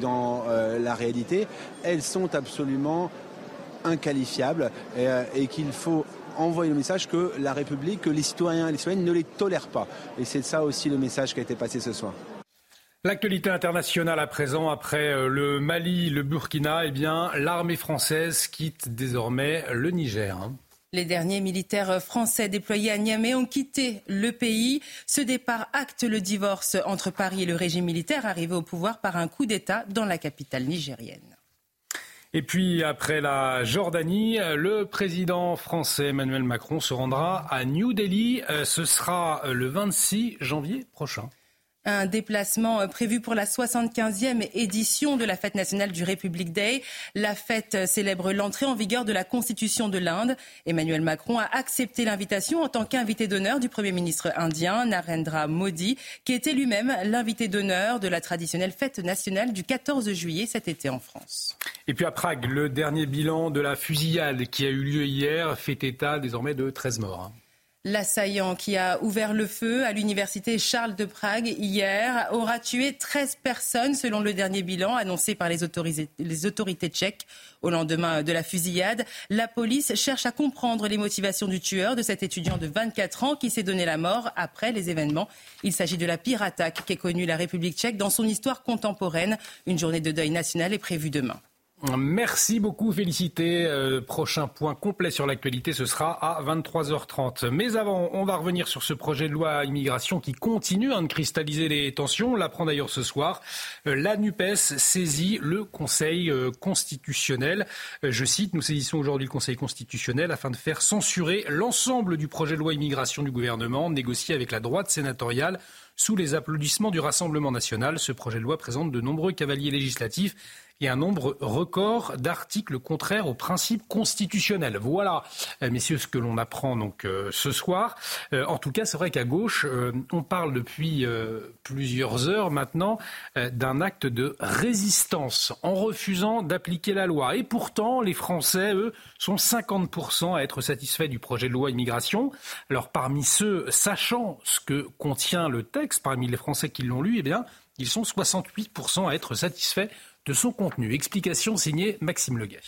dans la réalité, elles sont absolument inqualifiables et, qu'il faut envoyer le message que la République, que les citoyens et les citoyennes ne les tolèrent pas. Et c'est ça aussi le message qui a été passé ce soir. L'actualité internationale à présent, après le Mali, le Burkina, eh bien, l'armée française quitte désormais le Niger. Les derniers militaires français déployés à Niamey ont quitté le pays. Ce départ acte le divorce entre Paris et le régime militaire arrivé au pouvoir par un coup d'État dans la capitale nigérienne. Et puis, après la Jordanie, le président français Emmanuel Macron se rendra à New Delhi. Euh, ce sera le 26 janvier prochain. Un déplacement euh, prévu pour la 75e édition de la fête nationale du Republic Day. La fête euh, célèbre l'entrée en vigueur de la Constitution de l'Inde. Emmanuel Macron a accepté l'invitation en tant qu'invité d'honneur du Premier ministre indien Narendra Modi, qui était lui-même l'invité d'honneur de la traditionnelle fête nationale du 14 juillet cet été en France. Et puis à Prague, le dernier bilan de la fusillade qui a eu lieu hier fait état désormais de 13 morts. L'assaillant qui a ouvert le feu à l'université Charles de Prague hier aura tué 13 personnes selon le dernier bilan annoncé par les autorités, les autorités tchèques. Au lendemain de la fusillade, la police cherche à comprendre les motivations du tueur de cet étudiant de 24 ans qui s'est donné la mort après les événements. Il s'agit de la pire attaque qu'ait connue la République tchèque dans son histoire contemporaine. Une journée de deuil national est prévue demain. Merci beaucoup, Félicité. Euh, prochain point complet sur l'actualité, ce sera à 23h30. Mais avant, on va revenir sur ce projet de loi immigration qui continue hein, de cristalliser les tensions. On l'apprend d'ailleurs ce soir. Euh, la NUPES saisit le Conseil euh, constitutionnel. je cite, nous saisissons aujourd'hui le Conseil constitutionnel afin de faire censurer l'ensemble du projet de loi immigration du gouvernement négocié avec la droite sénatoriale sous les applaudissements du Rassemblement national. Ce projet de loi présente de nombreux cavaliers législatifs et un nombre record d'articles contraires aux principes constitutionnels. Voilà, euh, messieurs, ce que l'on apprend donc euh, ce soir. Euh, en tout cas, c'est vrai qu'à gauche, on parle depuis plusieurs heures maintenant d'un acte de résistance en refusant d'appliquer la loi. Et pourtant, les Français, eux, sont 50% à être satisfaits du projet de loi immigration. Alors, parmi ceux, sachant ce que contient le texte, parmi les Français qui l'ont lu, eh bien, ils sont 68% à être satisfaits de son contenu. Explication signée Maxime Leguet.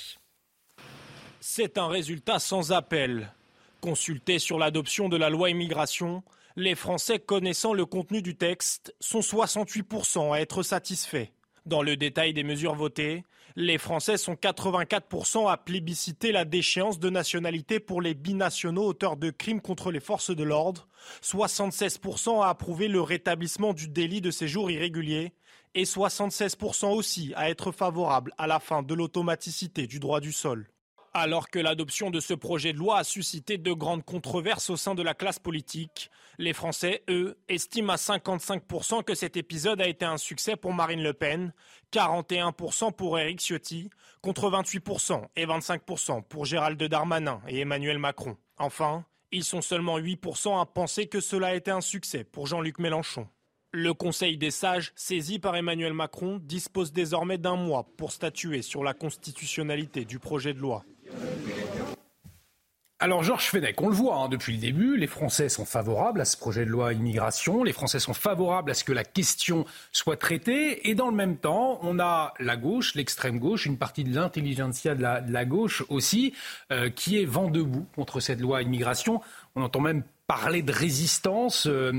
C'est un résultat sans appel. Consulté sur l'adoption de la loi immigration, les Français connaissant le contenu du texte sont 68% à être satisfaits. Dans le détail des mesures votées, les Français sont 84% à plébisciter la déchéance de nationalité pour les binationaux auteurs de crimes contre les forces de l'ordre, 76% à approuver le rétablissement du délit de séjour irrégulier et 76% aussi à être favorables à la fin de l'automaticité du droit du sol. Alors que l'adoption de ce projet de loi a suscité de grandes controverses au sein de la classe politique, les Français, eux, estiment à 55% que cet épisode a été un succès pour Marine Le Pen, 41% pour Éric Ciotti, contre 28% et 25% pour Gérald Darmanin et Emmanuel Macron. Enfin, ils sont seulement 8% à penser que cela a été un succès pour Jean-Luc Mélenchon. Le Conseil des sages, saisi par Emmanuel Macron, dispose désormais d'un mois pour statuer sur la constitutionnalité du projet de loi. Alors Georges Fenech, on le voit hein, depuis le début, les Français sont favorables à ce projet de loi immigration, les Français sont favorables à ce que la question soit traitée, et dans le même temps, on a la gauche, l'extrême gauche, une partie de l'intelligentsia de, la, gauche aussi, euh, qui est vent debout contre cette loi immigration. On entend même parler de résistance euh,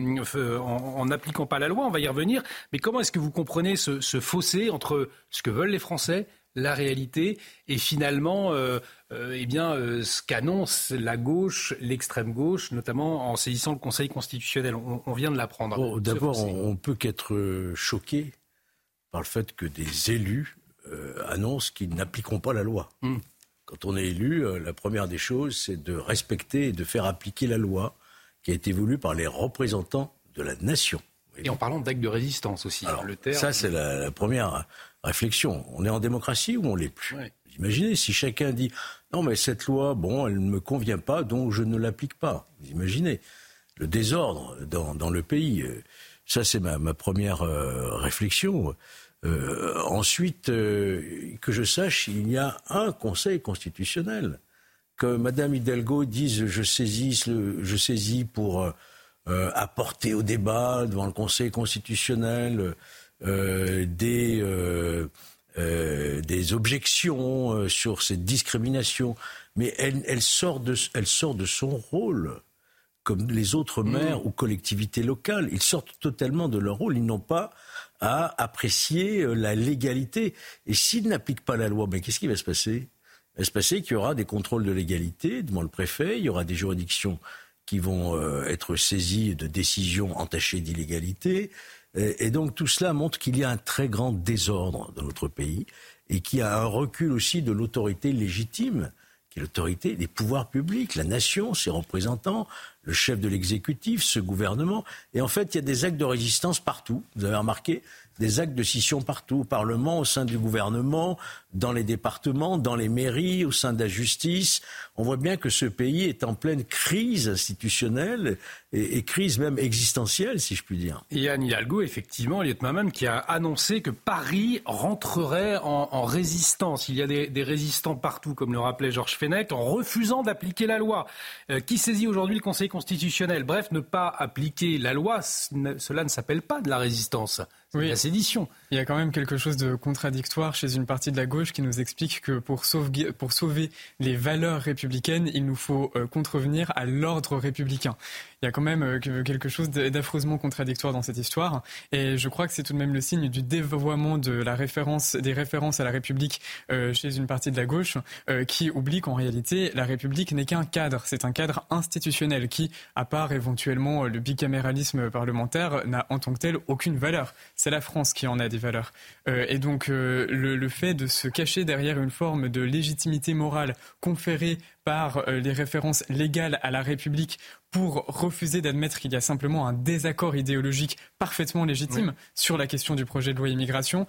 en n'appliquant pas la loi, on va y revenir, mais comment est-ce que vous comprenez ce, ce fossé entre ce que veulent les Français la réalité et finalement euh, euh, eh bien, euh, ce qu'annonce la gauche, l'extrême gauche, notamment en saisissant le Conseil constitutionnel. On, vient de l'apprendre. D'abord, on, ne peut qu'être choqué par le fait que des élus annoncent qu'ils n'appliqueront pas la loi. Hmm. Quand on est élu, la première des choses, c'est de respecter et de faire appliquer la loi qui a été voulue par les représentants de la nation. Et en parlant d'actes de résistance aussi. Hein, le terme... Ça, c'est la, première réflexion. On est en démocratie ou on l'est plus Imaginez si chacun dit non mais cette loi, bon, elle ne me convient pas, donc je ne l'applique pas. Vous imaginez le désordre dans, le pays. Ça c'est ma, première euh, réflexion. Euh, ensuite, euh, que je sache, il y a un Conseil constitutionnel. Que Madame Hidalgo dise je saisis, je saisis pour apporter au débat devant le Conseil constitutionnel euh, des, euh, euh, des objections sur cette discrimination, mais elle, elle, sort de, elle sort de son rôle comme les autres mmh. maires ou collectivités locales. Ils sortent totalement de leur rôle. Ils n'ont pas à apprécier la légalité. Et s'ils n'appliquent pas la loi, mais qu'est-ce qui va se passer? Il va se passer qu'il y aura des contrôles de légalité devant le préfet, il y aura des juridictions qui vont être saisies de décisions entachées d'illégalité, et, donc tout cela montre qu'il y a un très grand désordre dans notre pays et qu'il y a un recul aussi de l'autorité légitime, qui est l'autorité des pouvoirs publics, la nation, ses représentants, le chef de l'exécutif, ce gouvernement. Et en fait, il y a des actes de résistance partout. Vous avez remarqué, des actes de scission partout, au Parlement, au sein du gouvernement, dans les départements, dans les mairies, au sein de la justice. On voit bien que ce pays est en pleine crise institutionnelle et, crise même existentielle, si je puis dire. Et Anne Hidalgo, effectivement, Maman, qui a annoncé que Paris rentrerait en, résistance. Il y a des, résistants partout, comme le rappelait Georges Fenech, en refusant d'appliquer la loi. Euh, qui saisit aujourd'hui le Conseil constitutionnel? Bref, ne pas appliquer la loi, cela ne s'appelle pas de la résistance. Oui. La sédition. Il y a quand même quelque chose de contradictoire chez une partie de la gauche qui nous explique que pour, sauver, les valeurs républicaines, il nous faut euh, contrevenir à l'ordre républicain. Il y a quand même euh, quelque chose d'affreusement contradictoire dans cette histoire. Et je crois que c'est tout de même le signe du dévoiement de la référence, des références à la République euh, chez une partie de la gauche qui oublie qu'en réalité, la République n'est qu'un cadre. C'est un cadre institutionnel qui, à part éventuellement le bicaméralisme parlementaire, n'a en tant que tel aucune valeur c'est la France qui en a des valeurs. Euh, et donc euh, le, fait de se cacher derrière une forme de légitimité morale conférée par euh, les références légales à la République pour refuser d'admettre qu'il y a simplement un désaccord idéologique parfaitement légitime sur la question du projet de loi immigration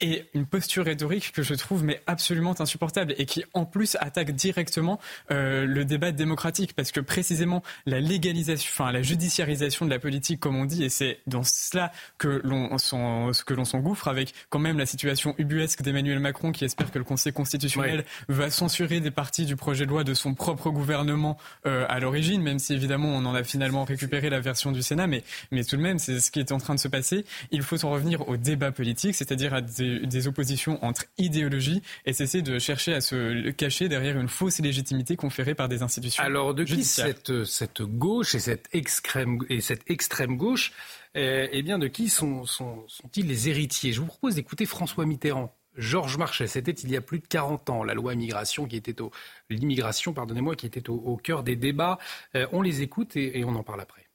et une posture rhétorique que je trouve mais absolument insupportable et qui en plus attaque directement euh, le débat démocratique. Parce que précisément la légalisation, enfin la judiciarisation de la politique comme on dit et c'est dans cela que l'on que l'on s'engouffre avec quand même la situation ubuesque d'Emmanuel Macron qui espère que le Conseil constitutionnel va censurer des parties du projet de loi de son propre gouvernement euh, à l'origine même si évidemment on en a finalement récupéré la version du Sénat mais mais tout de même c'est ce qui est en train de se passer. Il faut en revenir au débat politique c'est-à-dire à des des, oppositions entre idéologies et cesser de chercher à se cacher derrière une fausse légitimité conférée par des institutions. Alors de qui cette, cette gauche et cette extrême, et cette extrême gauche, eh, eh bien de qui sont, sont, sont-ils les héritiers? Je vous propose d'écouter François Mitterrand. Georges Marchais, c'était il y a plus de 40 ans, la loi immigration qui était au, l'immigration, pardonnez-moi, qui était au, cœur des débats. Euh, on les écoute et on en parle après.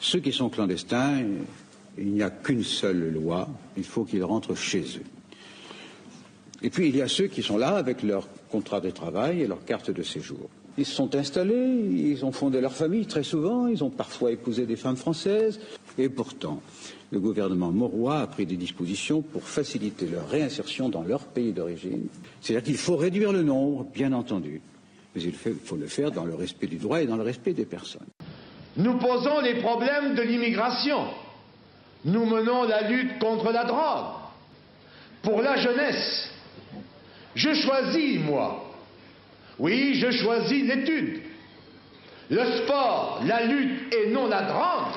Ceux qui sont clandestins, il n'y a qu'une seule loi, il faut qu'ils rentrent chez eux. Et puis il y a ceux qui sont là avec leur contrat de travail et leur carte de séjour. Ils se sont installés, ils ont fondé leur famille très souvent, ils ont parfois épousé des femmes françaises, et pourtant, le gouvernement morois a pris des dispositions pour faciliter leur réinsertion dans leur pays d'origine. C'est-à-dire qu'il faut réduire le nombre, bien entendu, mais il faut le faire dans le respect du droit et dans le respect des personnes. Nous posons les problèmes de l'immigration. Nous menons la lutte contre la drogue. Pour la jeunesse, je choisis, moi. Oui, je choisis l'étude, le sport, la lutte et non la drogue.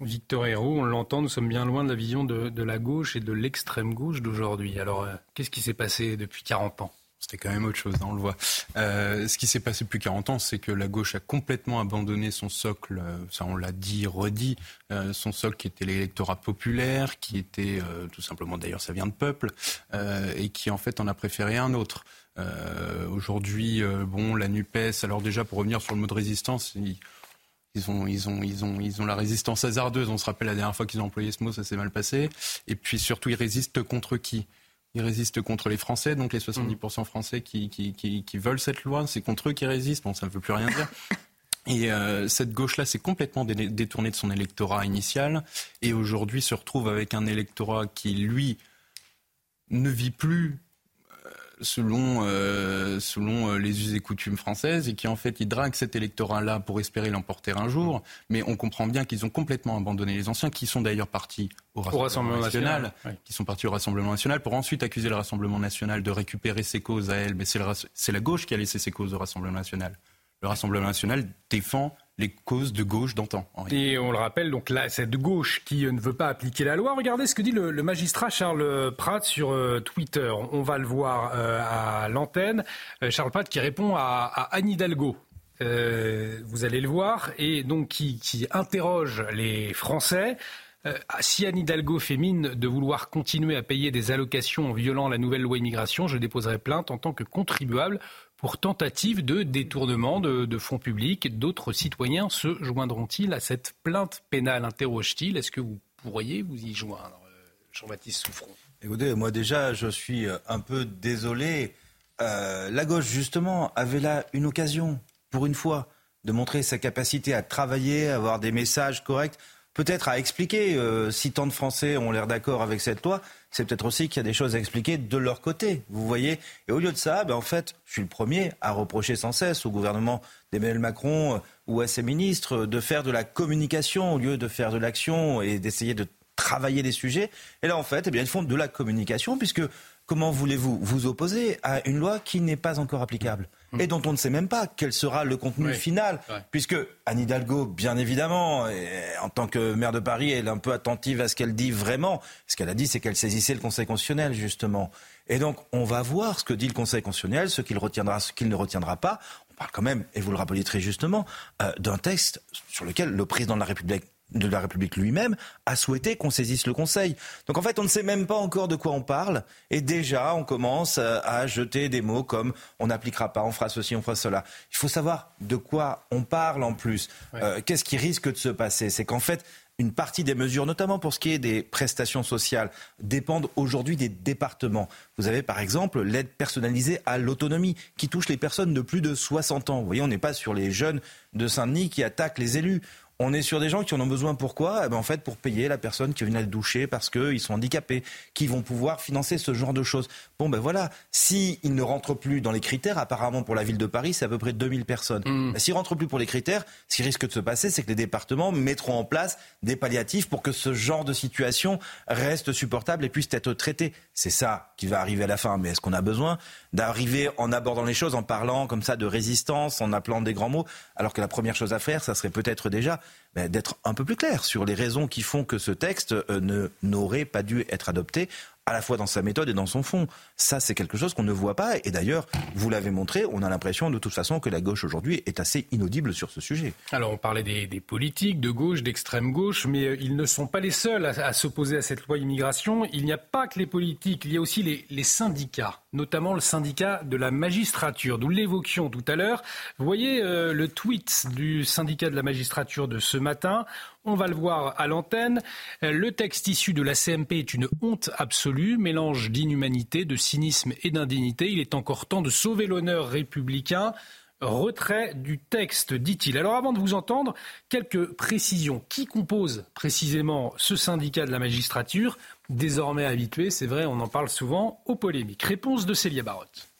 Victor Hérault, on l'entend, nous sommes bien loin de la vision de, la gauche et de l'extrême gauche d'aujourd'hui. Alors, euh, qu'est-ce qui s'est passé depuis 40 ans? C'était quand même autre chose, hein, on le voit. Euh, ce qui s'est passé depuis 40 ans, c'est que la gauche a complètement abandonné son socle, euh, ça on l'a dit, redit, euh, son socle qui était l'électorat populaire, qui était tout simplement, d'ailleurs ça vient de peuple, et qui en fait en a préféré un autre. Aujourd'hui, bon, la NUPES, alors déjà pour revenir sur le mot de résistance, ils, ont, ils, ont, ils, ont, ils ont la résistance hasardeuse. On se rappelle la dernière fois qu'ils ont employé ce mot, ça s'est mal passé. Et puis surtout, ils résistent contre qui? Ils résistent contre les Français, donc les 70% français qui, qui, qui, qui, veulent cette loi, c'est contre eux qu'ils résistent. Bon, ça ne veut plus rien dire. (laughs) Et euh, cette gauche-là s'est complètement détournée de son électorat initial et aujourd'hui se retrouve avec un électorat qui, lui, ne vit plus selon, euh, selon euh, les us et coutumes françaises et qui en fait ils draguent cet électorat-là pour espérer l'emporter un jour. Mais on comprend bien qu'ils ont complètement abandonné les anciens, qui sont d'ailleurs partis au Rassemblement, national, qui sont partis au Rassemblement national pour ensuite accuser le Rassemblement national de récupérer ses causes à elle. Mais c'est la gauche qui a laissé ses causes au Rassemblement national. Le Rassemblement national défend les causes de gauche d'antan. Et on le rappelle, donc là, cette gauche qui euh, ne veut pas appliquer la loi. Regardez ce que dit le, magistrat Charles Pratt sur euh, Twitter. On va le voir euh, à l'antenne. Charles Pratt qui répond à, Anne Hidalgo. vous allez le voir, et donc qui, qui interroge les Français. si Anne Hidalgo fait mine de vouloir continuer à payer des allocations en violant la nouvelle loi immigration, je déposerai plainte en tant que contribuable pour tentative de détournement de, fonds publics. D'autres citoyens se joindront-ils à cette plainte pénale Interroge-t-il Est-ce que vous pourriez vous y joindre, euh, Jean-Baptiste Souffron? Écoutez, moi déjà, je suis euh, un peu désolé. Euh, la gauche, justement, avait là une occasion, pour une fois, de montrer sa capacité à travailler, à avoir des messages corrects, peut-être à expliquer si tant de Français ont l'air d'accord avec cette loi c'est peut-être aussi qu'il y a des choses à expliquer de leur côté. Vous voyez Et au lieu de ça, ben en fait, je suis le premier à reprocher sans cesse au gouvernement d'Emmanuel Macron euh, ou à ses ministres de faire de la communication au lieu de faire de l'action et d'essayer de travailler des sujets. Et là, en fait, eh bien, ils font de la communication puisque comment voulez-vous vous opposer à une loi qui n'est pas encore applicable? Et dont on ne sait même pas quel sera le contenu final, puisque Anne Hidalgo, bien évidemment, en tant que maire de Paris, elle est un peu attentive à ce qu'elle dit vraiment. Ce qu'elle a dit, c'est qu'elle saisissait le Conseil constitutionnel, justement. Et donc, on va voir ce que dit le Conseil constitutionnel, ce qu'il retiendra, ce qu'il ne retiendra pas. On parle quand même, et vous le rappeliez très justement, euh, d'un texte sur lequel le président de la République de la République lui-même a souhaité qu'on saisisse le Conseil. Donc en fait, on ne sait même pas encore de quoi on parle, et déjà on commence euh, à jeter des mots comme on n'appliquera pas, on fera ceci, on fera cela. Il faut savoir de quoi on parle en plus. Euh, qu'est-ce qui risque de se passer? C'est qu'en fait, une partie des mesures, notamment pour ce qui est des prestations sociales, dépendent aujourd'hui des départements. Vous avez par exemple l'aide personnalisée à l'autonomie qui touche les personnes de plus de 60 ans. Vous voyez, on n'est pas sur les jeunes de Saint-Denis qui attaquent les élus. On est sur des gens qui en ont besoin pourquoi? Eh ben, En fait, pour payer la personne qui vient le doucher parce qu'ils sont handicapés, qui vont pouvoir financer ce genre de choses. Bon, ben voilà, s'ils ne rentrent plus dans les critères, apparemment pour la ville de Paris, c'est à peu près 2000 personnes. Mm. Ben, s'ils ne rentrent plus pour les critères, ce qui risque de se passer, c'est que les départements mettront en place des palliatifs pour que ce genre de situation reste supportable et puisse être traité. C'est ça qui va arriver à la fin. Mais est-ce qu'on a besoin d'arriver en abordant les choses, en parlant comme ça de résistance, en appelant des grands mots, alors que la première chose à faire, ça serait peut-être déjà d'être un peu plus clair sur les raisons qui font que ce texte euh, n'aurait pas dû être adopté à la fois dans sa méthode et dans son fond. Ça, c'est quelque chose qu'on ne voit pas. Et d'ailleurs, vous l'avez montré, on a l'impression de toute façon que la gauche aujourd'hui est assez inaudible sur ce sujet. Alors, on parlait des, politiques de gauche, d'extrême gauche, mais euh, ils ne sont pas les seuls à, s'opposer à cette loi immigration. Il n'y a pas que les politiques, il y a aussi les, syndicats, notamment le syndicat de la magistrature. Nous l'évoquions tout à l'heure. Vous voyez euh, le tweet du syndicat de la magistrature de ce matin. On va le voir à l'antenne. Le texte issu de la CMP est une honte absolue, mélange d'inhumanité, de cynisme et d'indignité. Il est encore temps de sauver l'honneur républicain. Retrait du texte, dit-il. Alors avant de vous entendre, quelques précisions. Qui compose précisément ce syndicat de la magistrature Désormais habitué, c'est vrai, on en parle souvent, aux polémiques? Réponse de Célia Barotte.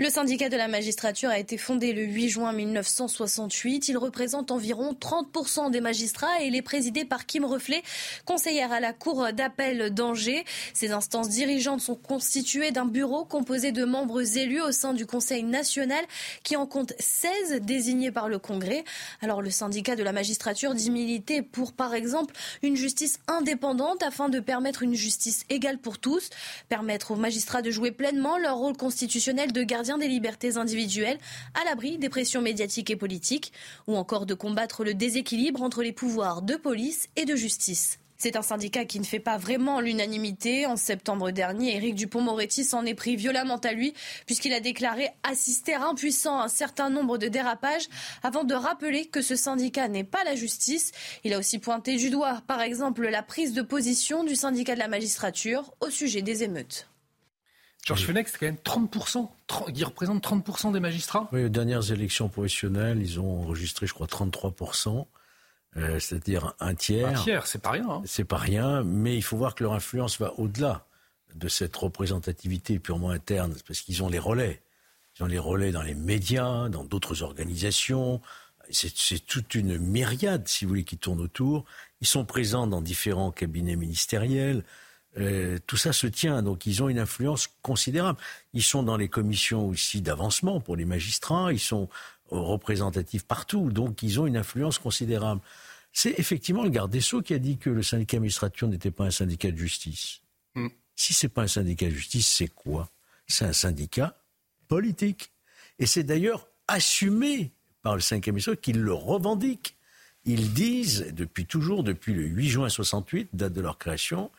Le syndicat de la magistrature a été fondé le 8 juin 1968. Il représente environ 30% des magistrats et il est présidé par Kim Reflet, conseillère à la Cour d'appel d'Angers. Ces instances dirigeantes sont constituées d'un bureau composé de membres élus au sein du Conseil national qui en compte 16 désignés par le Congrès. Alors le syndicat de la magistrature dit militer pour, par exemple, une justice indépendante afin de permettre une justice égale pour tous, permettre aux magistrats de jouer pleinement leur rôle constitutionnel de gardien des libertés individuelles à l'abri des pressions médiatiques et politiques, ou encore de combattre le déséquilibre entre les pouvoirs de police et de justice. C'est un syndicat qui ne fait pas vraiment l'unanimité. En septembre dernier, Éric Dupont-Moretti s'en est pris violemment à lui, puisqu'il a déclaré assister impuissant à un certain nombre de dérapages, avant de rappeler que ce syndicat n'est pas la justice. Il a aussi pointé du doigt, par exemple, la prise de position du syndicat de la magistrature au sujet des émeutes. Georges Fenech, c'est quand même 30%, il représente 30% des magistrats Oui, aux dernières élections professionnelles, ils ont enregistré, je crois, 33%, euh, c'est-à-dire un tiers. Un tiers, c'est pas rien. Hein. C'est pas rien, mais il faut voir que leur influence va au-delà de cette représentativité purement interne, parce qu'ils ont les relais. Ils ont les relais dans les médias, dans d'autres organisations. C'est toute une myriade, si vous voulez, qui tourne autour. Ils sont présents dans différents cabinets ministériels. Euh, tout ça se tient, donc ils ont une influence considérable. Ils sont dans les commissions aussi d'avancement pour les magistrats, ils sont représentatifs partout, donc ils ont une influence considérable. C'est effectivement le garde des Sceaux qui a dit que le syndicat magistrature n'était pas un syndicat de justice. Mm. Si c'est pas un syndicat de justice, c'est quoi? C'est un syndicat politique. Et c'est d'ailleurs assumé par le syndicat magistrature qu'il le revendique. Ils disent, depuis toujours, depuis le 8 juin 68, date de leur création,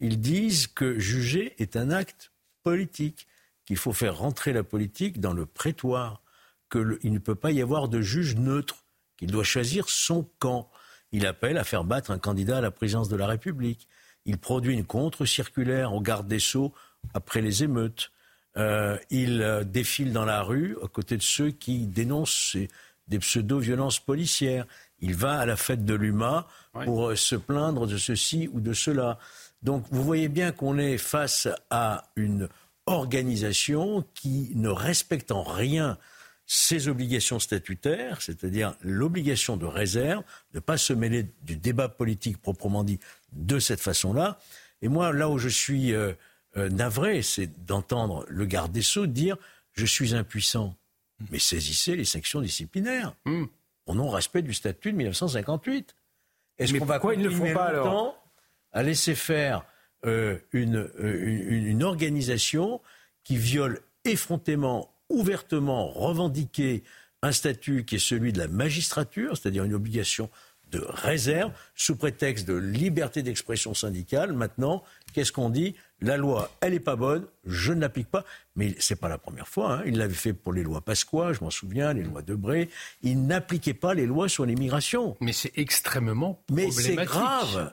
ils disent que juger est un acte politique, qu'il faut faire rentrer la politique dans le prétoire, qu'il ne peut pas y avoir de juge neutre, qu'il doit choisir son camp. Il appelle à faire battre un candidat à la présidence de la République. Il produit une contre-circulaire au garde des Sceaux après les émeutes. Euh, il euh, défile dans la rue à côté de ceux qui dénoncent des pseudo-violences policières. Il va à la fête de l'UMA pour euh, se plaindre de ceci ou de cela. Donc vous voyez bien qu'on est face à une organisation qui ne respecte en rien ses obligations statutaires, c'est-à-dire l'obligation de réserve, de ne pas se mêler du débat politique proprement dit de cette façon-là. Et moi, là où je suis euh, euh, navré, c'est d'entendre le garde des Sceaux dire je suis impuissant. Mais saisissez les sanctions disciplinaires. Hmm. Au non-respect du statut de 1958. Est-ce qu'on va ils ne le font pas alors? À laisser faire euh, une, une, une, organisation qui viole effrontément, ouvertement revendiqué un statut qui est celui de la magistrature, c'est-à-dire une obligation de réserve, sous prétexte de liberté d'expression syndicale. Maintenant, qu'est-ce qu'on dit? La loi, elle n'est pas bonne, je ne l'applique pas. Mais ce n'est pas la première fois. Hein. Il l'avait fait pour les lois Pasqua, je m'en souviens, les lois Debré. Il n'appliquait pas les lois sur l'immigration. Mais c'est extrêmement Mais c'est grave.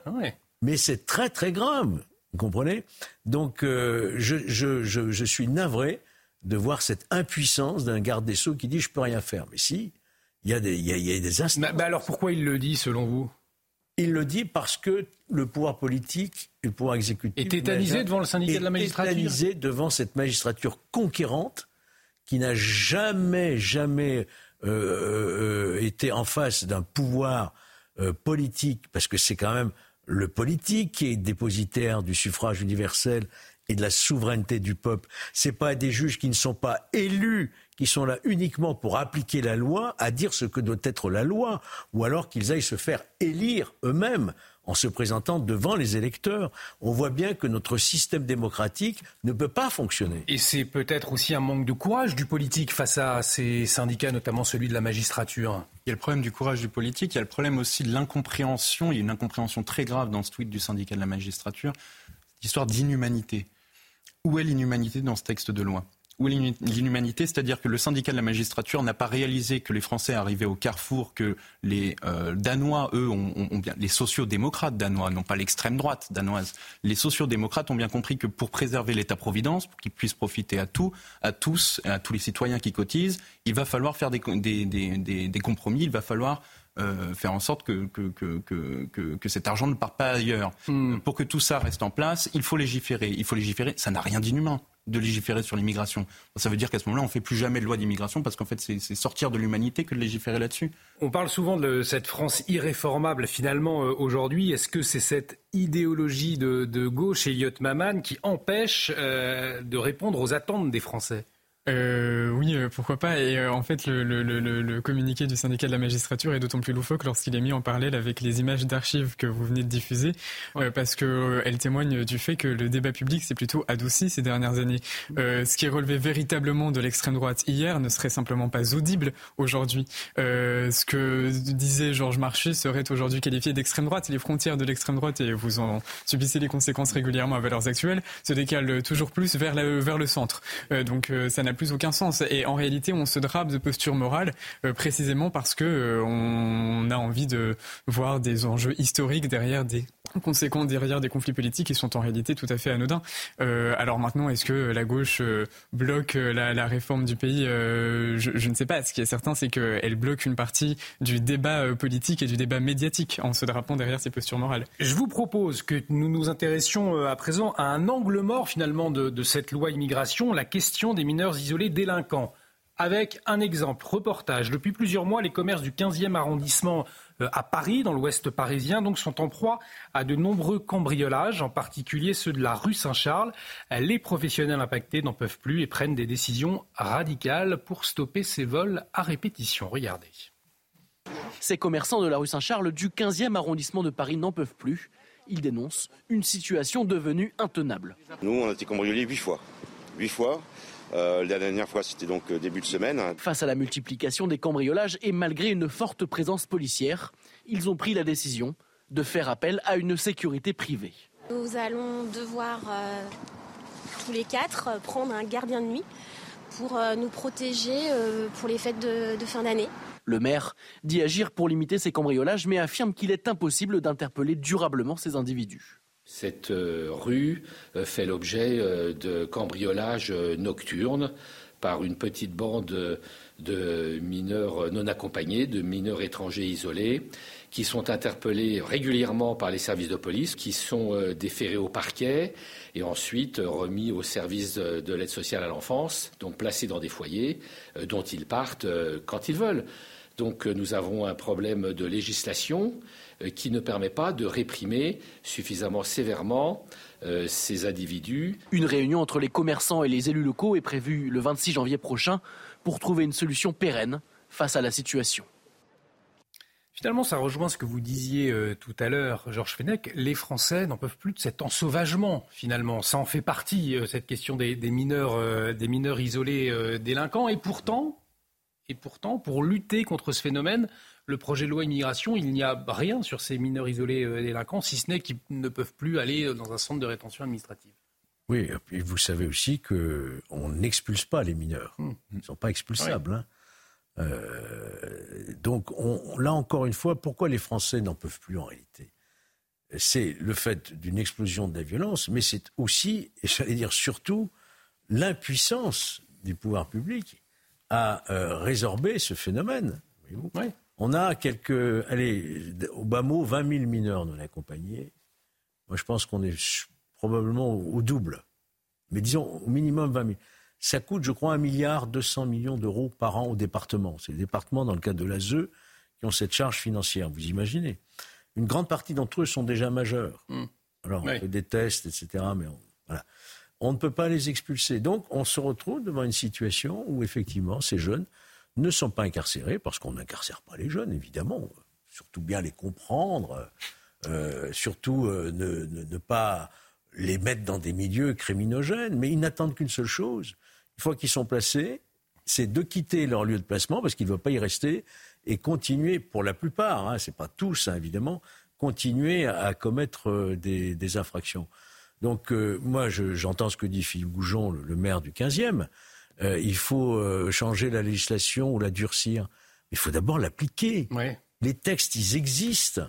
Mais c'est très très grave. Vous comprenez? Donc euh, je, je, je, je, suis navré de voir cette impuissance d'un garde des Sceaux qui dit je peux rien faire. Mais si, il y a des, il y a, il y a des instants. Mais, alors pourquoi il le dit selon vous? Il le dit parce que le pouvoir politique et le pouvoir exécutif est tétanisé devant le syndicat de la magistrature? Est tétanisé devant cette magistrature conquérante qui n'a jamais jamais euh, euh, été en face d'un pouvoir politique parce que c'est quand même le politique qui est dépositaire du suffrage universel et de la souveraineté du peuple. C'est pas des juges qui ne sont pas élus, qui sont là uniquement pour appliquer la loi, à dire ce que doit être la loi, ou alors qu'ils aillent se faire élire eux-mêmes en se présentant devant les électeurs. On voit bien que notre système démocratique ne peut pas fonctionner. Et c'est peut-être aussi un manque de courage du politique face à ces syndicats, notamment celui de la magistrature. Il y a le problème du courage du politique, il y a le problème aussi de l'incompréhension. Il y a une incompréhension très grave dans ce tweet du syndicat de la magistrature, l'histoire d'inhumanité. Où est l'inhumanité dans ce texte de loi? Ou l'inhumanité, c'est-à-dire que le syndicat de la magistrature n'a pas réalisé que les Français arrivaient au carrefour, que les euh, Danois, eux, ont, bien, les sociaux-démocrates danois, non pas l'extrême droite danoise, les sociaux-démocrates ont bien compris que pour préserver l'État-providence, pour qu'il puisse profiter à tout, à tous, à tous les citoyens qui cotisent, il va falloir faire des, compromis, il va falloir euh, faire en sorte que, que, que, cet argent ne parte pas ailleurs. Hmm. Pour que tout ça reste en place, il faut légiférer. Il faut légiférer. Ça n'a rien d'inhumain de légiférer sur l'immigration. Ça veut dire qu'à ce moment-là, on ne fait plus jamais de loi d'immigration parce qu'en fait, c'est sortir de l'humanité que de légiférer là-dessus. On parle souvent de cette France irréformable. Finalement, euh, aujourd'hui, est-ce que c'est cette idéologie de, gauche, Elliot Maman, qui empêche euh, de répondre aux attentes des Français? Euh, oui, euh, pourquoi pas. Et euh, en fait, le, le, le, le, communiqué du syndicat de la magistrature est d'autant plus loufoque lorsqu'il est mis en parallèle avec les images d'archives que vous venez de diffuser, euh, parce que elle témoigne du fait que le débat public s'est plutôt adouci ces dernières années. ce qui est relevé véritablement de l'extrême droite hier ne serait simplement pas audible aujourd'hui. ce que disait Georges Marchais serait aujourd'hui qualifié d'extrême droite. Les frontières de l'extrême droite, et vous en subissez les conséquences régulièrement à valeurs actuelles, se décalent toujours plus vers, la, vers le centre. donc ça n'a plus aucun sens. Et en réalité, on se drape de posture morale euh, précisément parce que euh, on a envie de voir des enjeux historiques derrière des (laughs) conséquences derrière des conflits politiques qui sont en réalité tout à fait anodins. Euh, alors maintenant, est-ce que la gauche bloque la, réforme du pays je, ne sais pas. Ce qui est certain, c'est qu'elle bloque une partie du débat politique et du débat médiatique en se drapant derrière ces postures morales. Je vous propose que nous nous intéressions à présent à un angle mort finalement de, de cette loi immigration, la question des mineurs isolés délinquants. Avec un exemple, reportage. Depuis plusieurs mois, les commerces du 15e arrondissement euh, à Paris, dans l'ouest parisien, donc, sont en proie à de nombreux cambriolages, en particulier ceux de la rue Saint-Charles. Les professionnels impactés n'en peuvent plus et prennent des décisions radicales pour stopper ces vols à répétition. Regardez. Ces commerçants de la rue Saint-Charles du 15e arrondissement de Paris n'en peuvent plus. Ils dénoncent une situation devenue intenable. Nous, on a été cambriolés huit fois. Huit fois. Euh, la dernière fois, c'était donc euh, début de semaine. Face à la multiplication des cambriolages et malgré une forte présence policière, ils ont pris la décision de faire appel à une sécurité privée. Nous allons devoir euh, tous les quatre prendre un gardien de nuit pour nous protéger pour les fêtes de, de fin d'année. Le maire dit agir pour limiter ces cambriolages, mais affirme qu'il est impossible d'interpeller durablement ces individus. Cette euh, rue euh, fait l'objet euh, de cambriolages nocturnes par une petite bande de mineurs non accompagnés, de mineurs étrangers isolés, qui sont interpellés régulièrement par les services de police, qui sont déférés au parquet et ensuite remis au service de l'aide sociale à l'enfance, donc placés dans des foyers dont ils partent quand ils veulent. Donc nous avons un problème de législation qui ne permet pas de réprimer suffisamment sévèrement euh, ces individus. Une réunion entre les commerçants et les élus locaux est prévue le 26 janvier prochain pour trouver une solution pérenne face à la situation. Finalement, ça rejoint ce que vous disiez euh, tout à l'heure, Georges Fenech. Les Français n'en peuvent plus de cet ensauvagement, finalement. Ça en fait partie, cette question des, mineurs, des mineurs isolés délinquants. Et pourtant, et pourtant, pour lutter contre ce phénomène, le projet de loi immigration, il n'y a rien sur ces mineurs isolés euh, délinquants, si ce n'est qu'ils ne peuvent plus aller euh, dans un centre de rétention administrative. Oui, et vous savez aussi qu'on n'expulse pas les mineurs. Hmm. Ils ne sont pas expulsables. Hein. Euh, donc là encore une fois, pourquoi les Français n'en peuvent plus en réalité? C'est le fait d'une explosion de la violence, mais c'est aussi, et j'allais dire surtout, l'impuissance du pouvoir public à résorber ce phénomène. Oui. On a quelques, allez, au bas mot, 20 000 mineurs non accompagnés. Moi, je pense qu'on est probablement au, double. Mais disons, au minimum 20 000. Ça coûte, je crois, 1 milliard 200 millions d'euros par an au département. C'est les départements, dans le cadre de l'ASE, qui ont cette charge financière. Vous imaginez Une grande partie d'entre eux sont déjà majeurs. Hmm. Alors, on fait des tests, etc. Mais voilà. on ne peut pas les expulser. Donc on se retrouve devant une situation où effectivement ces jeunes ne sont pas incarcérés, parce qu'on n'incarcère pas les jeunes, évidemment, surtout bien les comprendre, euh, surtout euh, ne, pas les mettre dans des milieux criminogènes, mais ils n'attendent qu'une seule chose. Une fois qu'ils sont placés, c'est de quitter leur lieu de placement, parce qu'ils ne veulent pas y rester, et continuer, pour la plupart, hein, ce n'est pas tous hein, évidemment, continuer à, commettre euh, des, infractions. Donc moi, j'entends ce que dit Philippe Goujon, le, maire du 15e. Il faut changer la législation ou la durcir. Il faut d'abord l'appliquer. Les textes, ils existent.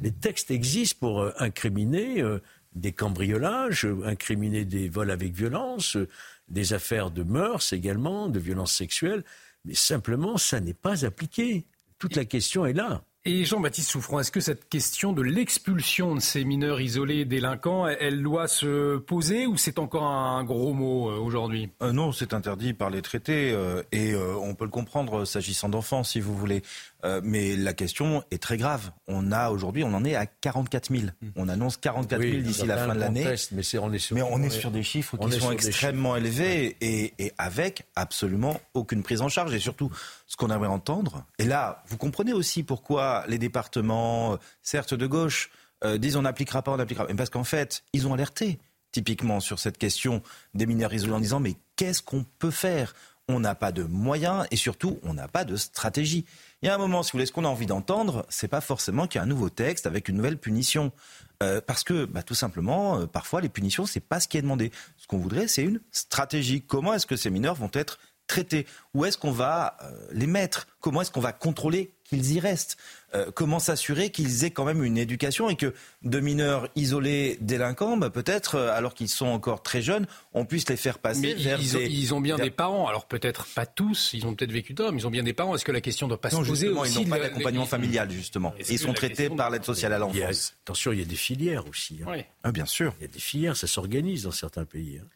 Les textes existent pour euh, incriminer euh, des cambriolages, incriminer des vols avec violence, euh, des affaires de mœurs également, de violences sexuelles. Mais simplement, ça n'est pas appliqué. Toute la question est là. Et Jean-Baptiste Souffrant, est-ce que cette question de l'expulsion de ces mineurs isolés délinquants, elle doit se poser ou c'est encore un gros mot aujourd'hui? Non, c'est interdit par les traités et on peut le comprendre s'agissant d'enfants, si vous voulez. Euh, mais la question est très grave. On a aujourd'hui, on en est à 44 000. Hmm. On annonce 44 000 d'ici la fin de l'année. Mais, on est sur, mais on est sur des chiffres qui sont extrêmement élevés et, et, avec absolument aucune prise en charge. Et surtout, ce qu'on aimerait entendre, et là, vous comprenez aussi pourquoi les départements, certes de gauche, euh, disent on n'appliquera pas, on n'appliquera pas. Parce qu'en fait, ils ont alerté typiquement sur cette question des mineurs isolés en disant mais qu'est-ce qu'on peut faire? On n'a pas de moyens et surtout, on n'a pas de stratégie. Il y a un moment, si vous voulez, ce qu'on a envie d'entendre, c'est pas forcément qu'il y a un nouveau texte avec une nouvelle punition. Euh, parce que, bah, tout simplement, euh, parfois, les punitions, c'est pas ce qui est demandé. Ce qu'on voudrait, c'est une stratégie. Comment est-ce que ces mineurs vont être traités? Où est-ce qu'on va euh, les mettre? Comment est-ce qu'on va contrôler qu'ils y restent? Euh, Comment s'assurer qu'ils aient quand même une éducation et que de mineurs isolés délinquants, bah, peut-être, euh, alors qu'ils sont encore très jeunes, on puisse les faire passer vers ils, des... ils ont bien des parents, alors peut-être pas tous, ils ont peut-être vécu mais ils ont bien des parents. Est-ce que la question ne doit pas se poser aussi Ils n'ont pas d'accompagnement familial, justement. Ils sont traités par l'aide sociale à l'enfance. Attention, il y a des filières aussi. Hein. Ah, bien sûr. Il y a des filières, ça s'organise dans certains pays. Hein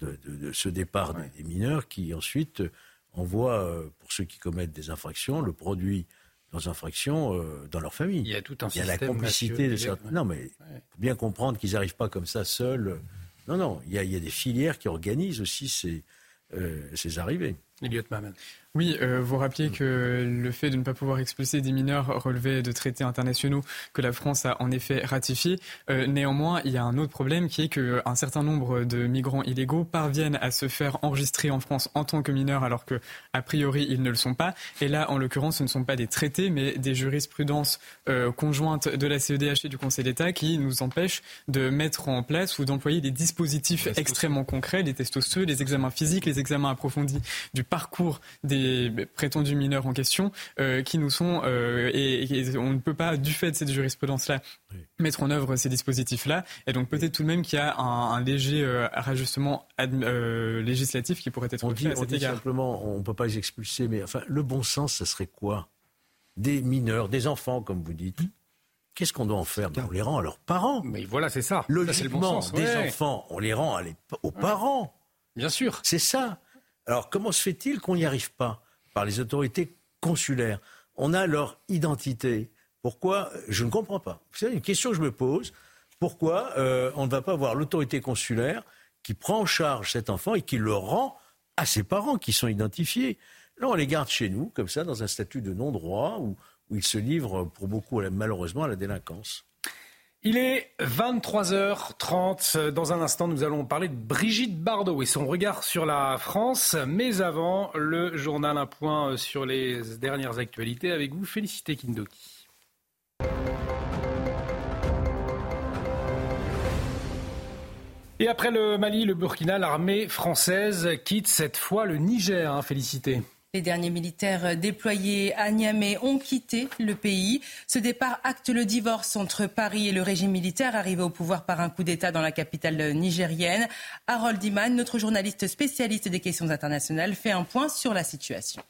de, ce départ des, mineurs qui ensuite envoient, euh, pour ceux qui commettent des infractions, le produit dans infractions euh, dans leur famille. Il y a tout un Il y a la complicité de certains. Non, mais faut bien comprendre qu'ils n'arrivent pas comme ça seuls. Non, non, il y, a, des filières qui organisent aussi ces, euh, ces arrivées. Elliot Maman. Oui, euh, vous rappeliez que le fait de ne pas pouvoir expulser des mineurs relevait de traités internationaux que la France a en effet ratifiés. Euh, néanmoins, il y a un autre problème qui est qu'un certain nombre de migrants illégaux parviennent à se faire enregistrer en France en tant que mineurs alors que a priori ils ne le sont pas. Et là, en l'occurrence, ce ne sont pas des traités, mais des jurisprudences euh, conjointes de la CEDH et du Conseil d'État qui nous empêchent de mettre en place ou d'employer des dispositifs extrêmement concrets, les tests osseux, les examens physiques, les examens approfondis du parcours des prétendus mineurs en question euh, qui nous sont euh, et, on ne peut pas du fait de cette jurisprudence là mettre en œuvre ces dispositifs là et donc peut-être tout de même qu'il y a un, léger euh, rajustement législatif qui pourrait être on dit, à cet égard. simplement on peut pas les expulser mais enfin le bon sens ce serait quoi? Des mineurs des enfants comme vous dites Qu'est-ce qu'on doit en faire? Ben, On les rend à leurs parents. Mais voilà, c'est ça. Logiquement, des enfants, on les rend aux parents. Bien sûr. C'est ça. Alors comment se fait-il qu'on n'y arrive pas par les autorités consulaires? On a leur identité. Pourquoi? Je ne comprends pas. C'est une question que je me pose. Pourquoi euh, on ne va pas voir l'autorité consulaire qui prend en charge cet enfant et qui le rend à ses parents qui sont identifiés? Là, on les garde chez nous, comme ça, dans un statut de non-droit, où, où ils se livrent, pour beaucoup, malheureusement, à la délinquance. Il est 23h30. Dans un instant, nous allons parler de Brigitte Bardot et son regard sur la France. Mais avant, le journal Un point sur les dernières actualités avec vous. Félicité Kindoki. Et après le Mali, le Burkina, l'armée française quitte cette fois le Niger. Hein. Les derniers militaires déployés à Niamey ont quitté le pays. Ce départ acte le divorce entre Paris et le régime militaire arrivé au pouvoir par un coup d'État dans la capitale nigérienne. Harold Iman, notre journaliste spécialiste des questions internationales, fait un point sur la situation.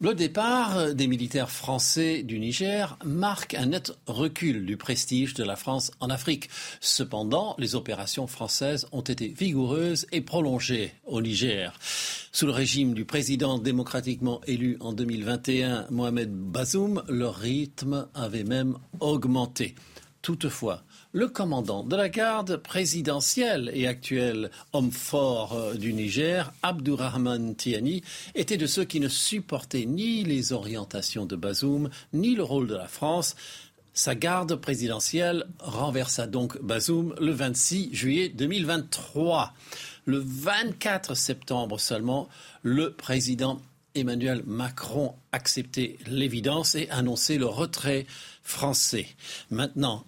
Le départ des militaires français du Niger marque un net recul du prestige de la France en Afrique. Cependant, les opérations françaises ont été vigoureuses et prolongées au Niger. Sous le régime du président démocratiquement élu en 2021, Mohamed Bazoum, leur rythme avait même augmenté. Toutefois, le commandant de la garde présidentielle et actuel homme fort euh, du Niger, Abdurrahman Tiani, était de ceux qui ne supportaient ni les orientations de Bazoum, ni le rôle de la France. Sa garde présidentielle renversa donc Bazoum le 26 juillet 2023. Le 24 septembre seulement, le président Emmanuel Macron acceptait l'évidence et annonçait le retrait français. Maintenant,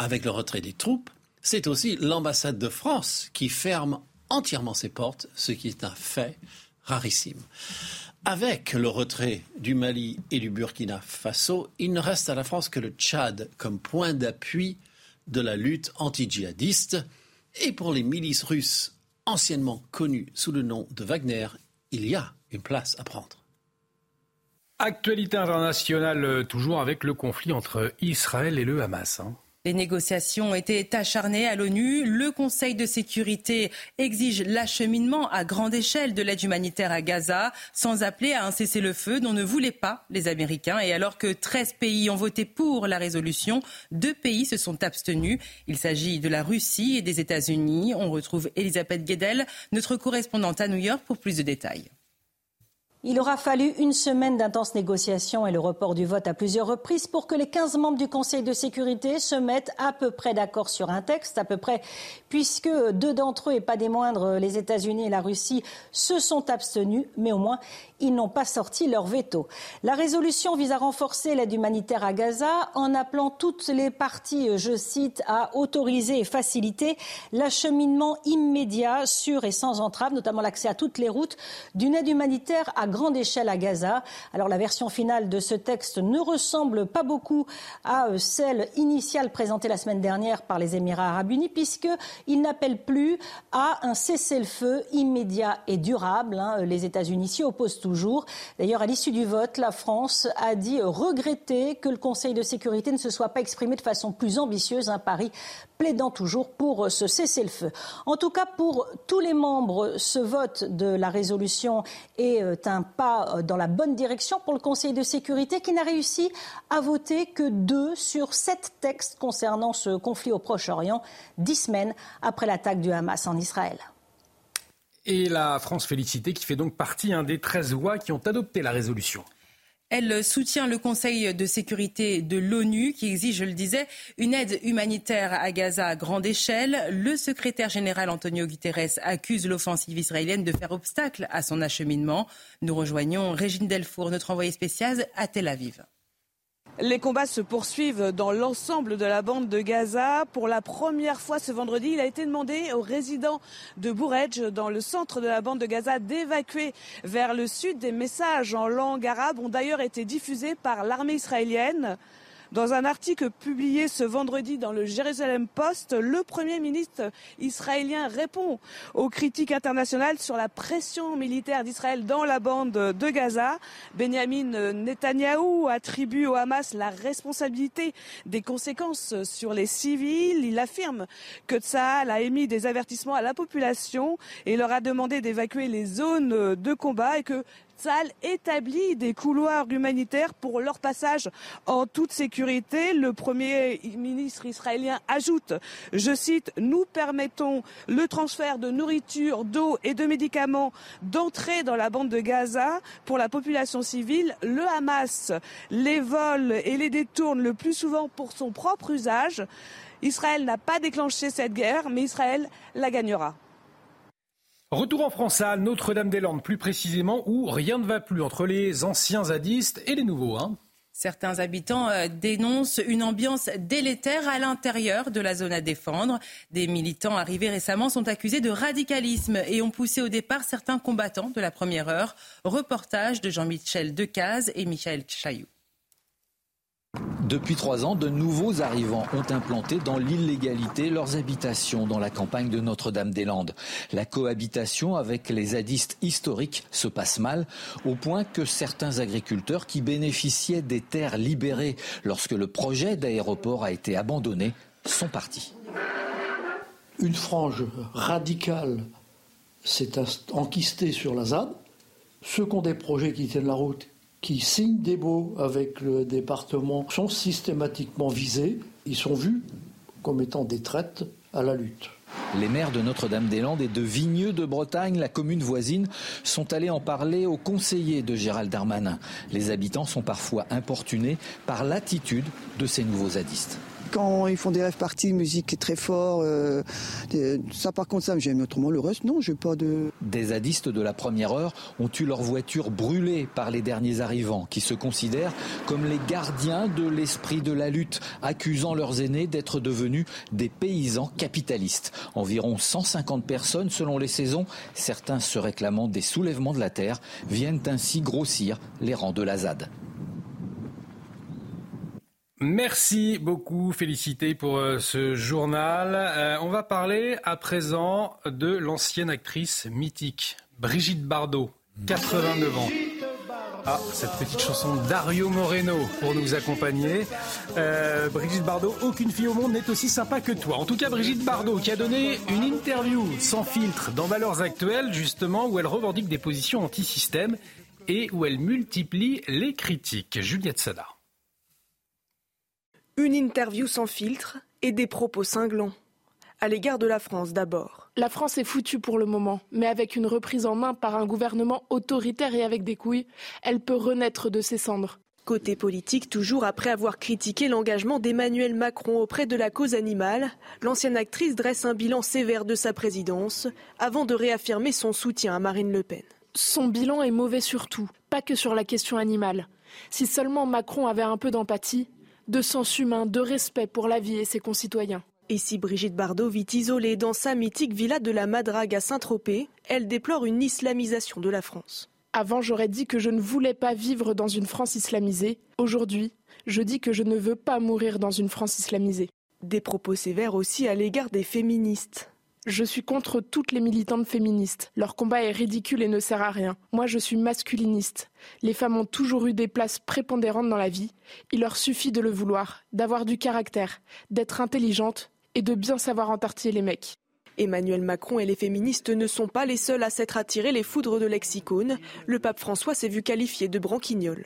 avec le retrait des troupes, c'est aussi l'ambassade de France qui ferme entièrement ses portes, ce qui est un fait rarissime. Avec le retrait du Mali et du Burkina Faso, il ne reste à la France que le Tchad comme point d'appui de la lutte anti-djihadiste. Et pour les milices russes anciennement connues sous le nom de Wagner, il y a une place à prendre. Actualité internationale, toujours avec le conflit entre Israël et le Hamas. Hein. Les négociations été acharnées à l'ONU. Le Conseil de sécurité exige l'acheminement à grande échelle de l'aide humanitaire à Gaza, sans appeler à un cessez-le-feu dont ne voulaient pas les Américains. Et alors que 13 pays ont voté pour la résolution, deux pays se sont abstenus. Il s'agit de la Russie et des États-Unis. On retrouve Elisabeth Guedel, notre correspondante à New York, pour plus de détails. Il aura fallu une semaine d'intenses négociations et le report du vote à plusieurs reprises pour que les 15 membres du Conseil de sécurité se mettent à peu près d'accord sur un texte, à peu près, puisque deux d'entre eux, et pas des moindres, les États-Unis et la Russie, se sont abstenus, mais au moins ils n'ont pas sorti leur veto. La résolution vise à renforcer l'aide humanitaire à Gaza en appelant toutes les parties, je cite, à autoriser et faciliter l'acheminement immédiat, sûr et sans entrave, notamment l'accès à toutes les routes, d'une aide humanitaire à grande échelle à Gaza. Alors la version finale de ce texte ne ressemble pas beaucoup à euh, celle initiale présentée la semaine dernière par les Émirats arabes unis, puisqu'il n'appelle plus à un cessez-le-feu immédiat et durable. Hein. Les États-Unis s'y opposent toujours. D'ailleurs, à l'issue du vote, la France a dit regretter que le Conseil de sécurité ne se soit pas exprimé de façon plus ambitieuse. Un pari plaidant toujours pour ce cessez-le-feu. En tout cas, pour tous les membres, ce vote de la résolution est euh, un pas euh, dans la bonne direction pour le Conseil de sécurité qui n'a réussi à voter que deux sur sept textes concernant ce conflit au Proche-Orient, dix semaines après l'attaque du Hamas en Israël. Et la France félicitée qui fait donc partie des 13 lois qui ont adopté la résolution. Elle soutient le Conseil de sécurité de l'ONU qui exige, je le disais, une aide humanitaire à Gaza à grande échelle. Le secrétaire général Antonio Guterres accuse l'offensive israélienne de faire obstacle à son acheminement. Nous rejoignons Régine Delfour, notre envoyée spéciale à Tel Aviv. Les combats se poursuivent dans l'ensemble de la bande de Gaza. Pour la première fois ce vendredi, il a été demandé aux résidents de Bouredj, dans le centre de la bande de Gaza, d'évacuer vers le sud. Des messages en langue arabe ont d'ailleurs été diffusés par l'armée israélienne. Dans un article publié ce vendredi dans le Jérusalem Post, le Premier ministre israélien répond aux critiques internationales sur la pression militaire d'Israël dans la bande de Gaza. Benjamin Netanyahou attribue au Hamas la responsabilité des conséquences sur les civils. Il affirme que Tsahal a émis des avertissements à la population et leur a demandé d'évacuer les zones de combat et que Tsahal établit des couloirs humanitaires pour leur passage en toute sécurité. Le Premier ministre israélien ajoute, je cite, nous permettons le transfert de nourriture, d'eau et de médicaments d'entrée dans la bande de Gaza pour la population civile. Le Hamas les vole et les détourne le plus souvent pour son propre usage. Israël n'a pas déclenché cette guerre, mais Israël la gagnera. Retour en France à Notre-Dame-des-Landes, plus précisément, où rien ne va plus entre les anciens zadistes et les nouveaux. Hein. Certains habitants euh, dénoncent une ambiance délétère à l'intérieur de la zone à défendre. Des militants arrivés récemment sont accusés de radicalisme et ont poussé au départ certains combattants de la première heure. Reportage de Jean-Michel Decaze et Michel Chailloux. Depuis trois ans, de nouveaux arrivants ont implanté dans l'illégalité leurs habitations dans la campagne de Notre-Dame-des-Landes. La cohabitation avec les zadistes historiques se passe mal, au point que certains agriculteurs qui bénéficiaient des terres libérées lorsque le projet d'aéroport a été abandonné sont partis. Une frange radicale s'est enquistée sur la ZAD. Ceux qui ont des projets qui tiennent la route qui signent des baux avec le département sont systématiquement visés. Ils sont vus comme étant des traites à la lutte. Les maires de Notre-Dame-des-Landes et de Vigneux de Bretagne, la commune voisine, sont allés en parler aux conseillers de Gérald Darmanin. Les habitants sont parfois importunés par l'attitude de ces nouveaux zadistes quand ils font des rêves parties, musique très fort, euh, ça par contre ça j'aime autrement le reste non, j'ai pas de. Des zadistes de la première heure ont eu leur voiture brûlée par les derniers arrivants, qui se considèrent comme les gardiens de l'esprit de la lutte, accusant leurs aînés d'être devenus des paysans capitalistes. Environ 150 personnes selon les saisons, certains se réclamant des soulèvements de la terre, viennent ainsi grossir les rangs de la ZAD. Merci beaucoup, Félicité, pour euh, ce journal. Euh, on va parler à présent de l'ancienne actrice mythique, Brigitte Bardot, 89 ans. Ah, cette petite chanson Dario Moreno pour nous accompagner. Euh, Brigitte Bardot, aucune fille au monde n'est aussi sympa que toi. En tout cas, Brigitte Bardot qui a donné une interview sans filtre dans Valeurs Actuelles, justement, où elle revendique des positions anti-système et où elle multiplie les critiques. Juliette Sada. Une interview sans filtre et des propos cinglants. À l'égard de la France d'abord. La France est foutue pour le moment, mais avec une reprise en main par un gouvernement autoritaire et avec des couilles, elle peut renaître de ses cendres. Côté politique, toujours après avoir critiqué l'engagement d'Emmanuel Macron auprès de la cause animale, l'ancienne actrice dresse un bilan sévère de sa présidence avant de réaffirmer son soutien à Marine Le Pen. Son bilan est mauvais surtout, pas que sur la question animale. Si seulement Macron avait un peu d'empathie, de sens humain, de respect pour la vie et ses concitoyens. Et si Brigitte Bardot vit isolée dans sa mythique villa de la Madrague à Saint-Tropez, elle déplore une islamisation de la France. Avant, j'aurais dit que je ne voulais pas vivre dans une France islamisée. Aujourd'hui, je dis que je ne veux pas mourir dans une France islamisée. Des propos sévères aussi à l'égard des féministes. Je suis contre toutes les militantes féministes. Leur combat est ridicule et ne sert à rien. Moi, je suis masculiniste. Les femmes ont toujours eu des places prépondérantes dans la vie. Il leur suffit de le vouloir, d'avoir du caractère, d'être intelligente et de bien savoir entartiller les mecs. Emmanuel Macron et les féministes ne sont pas les seuls à s'être attirés les foudres de l'exicône. Le pape François s'est vu qualifié de branquignol.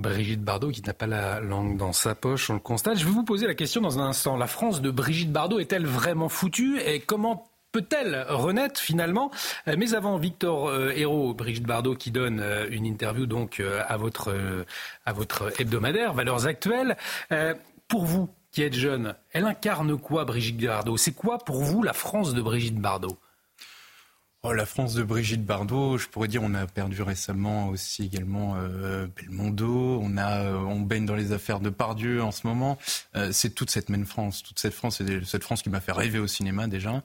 Brigitte Bardot qui n'a pas la langue dans sa poche, on le constate. Je vais vous poser la question dans un instant. La France de Brigitte Bardot est-elle vraiment foutue et comment peut-elle renaître finalement? Euh, Mais avant, Victor euh, Hérault, Brigitte Bardot qui donne euh, une interview donc à votre, à votre hebdomadaire Valeurs Actuelles. Pour vous qui êtes jeune, elle incarne quoi Brigitte Bardot? C'est quoi pour vous la France de Brigitte Bardot? Oh, la France de Brigitte Bardot, je pourrais dire, on a perdu récemment aussi également euh, Belmondo. On a, euh, on baigne dans les affaires de Pardieu en ce moment. Euh, c'est toute cette même France, toute cette France, c'est cette France qui m'a fait rêver au cinéma déjà.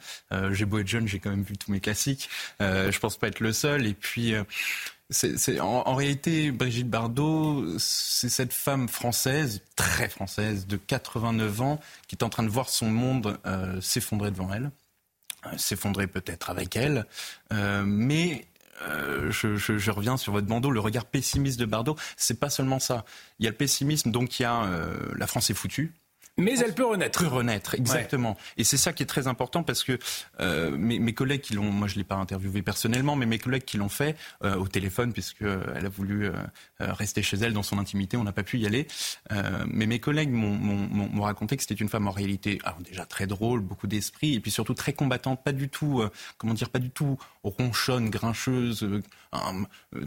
J'ai beau être jeune, j'ai quand même vu tous mes classiques. Je pense pas être le seul. Et puis. C'est, en, réalité, Brigitte Bardot, c'est cette femme française, très française, de 89 ans, qui est en train de voir son monde s'effondrer devant elle. Euh, s'effondrer peut-être avec elle, euh, mais euh, je, reviens sur votre bandeau, le regard pessimiste de Bardot, c'est pas seulement ça. Il y a le pessimisme, donc il y a la France est foutue. Mais elle peut renaître. Peut renaître, exactement. Ouais. Et c'est ça qui est très important parce que euh, mes, mes, collègues qui l'ont, moi je l'ai pas interviewé personnellement, mais mes collègues qui l'ont fait euh, au téléphone puisque elle a voulu euh, rester chez elle dans son intimité, on n'a pas pu y aller. mais mes collègues m'ont raconté que c'était une femme en réalité alors déjà très drôle, beaucoup d'esprit et puis surtout très combattante, pas du tout, comment dire, pas du tout ronchonne, grincheuse, un,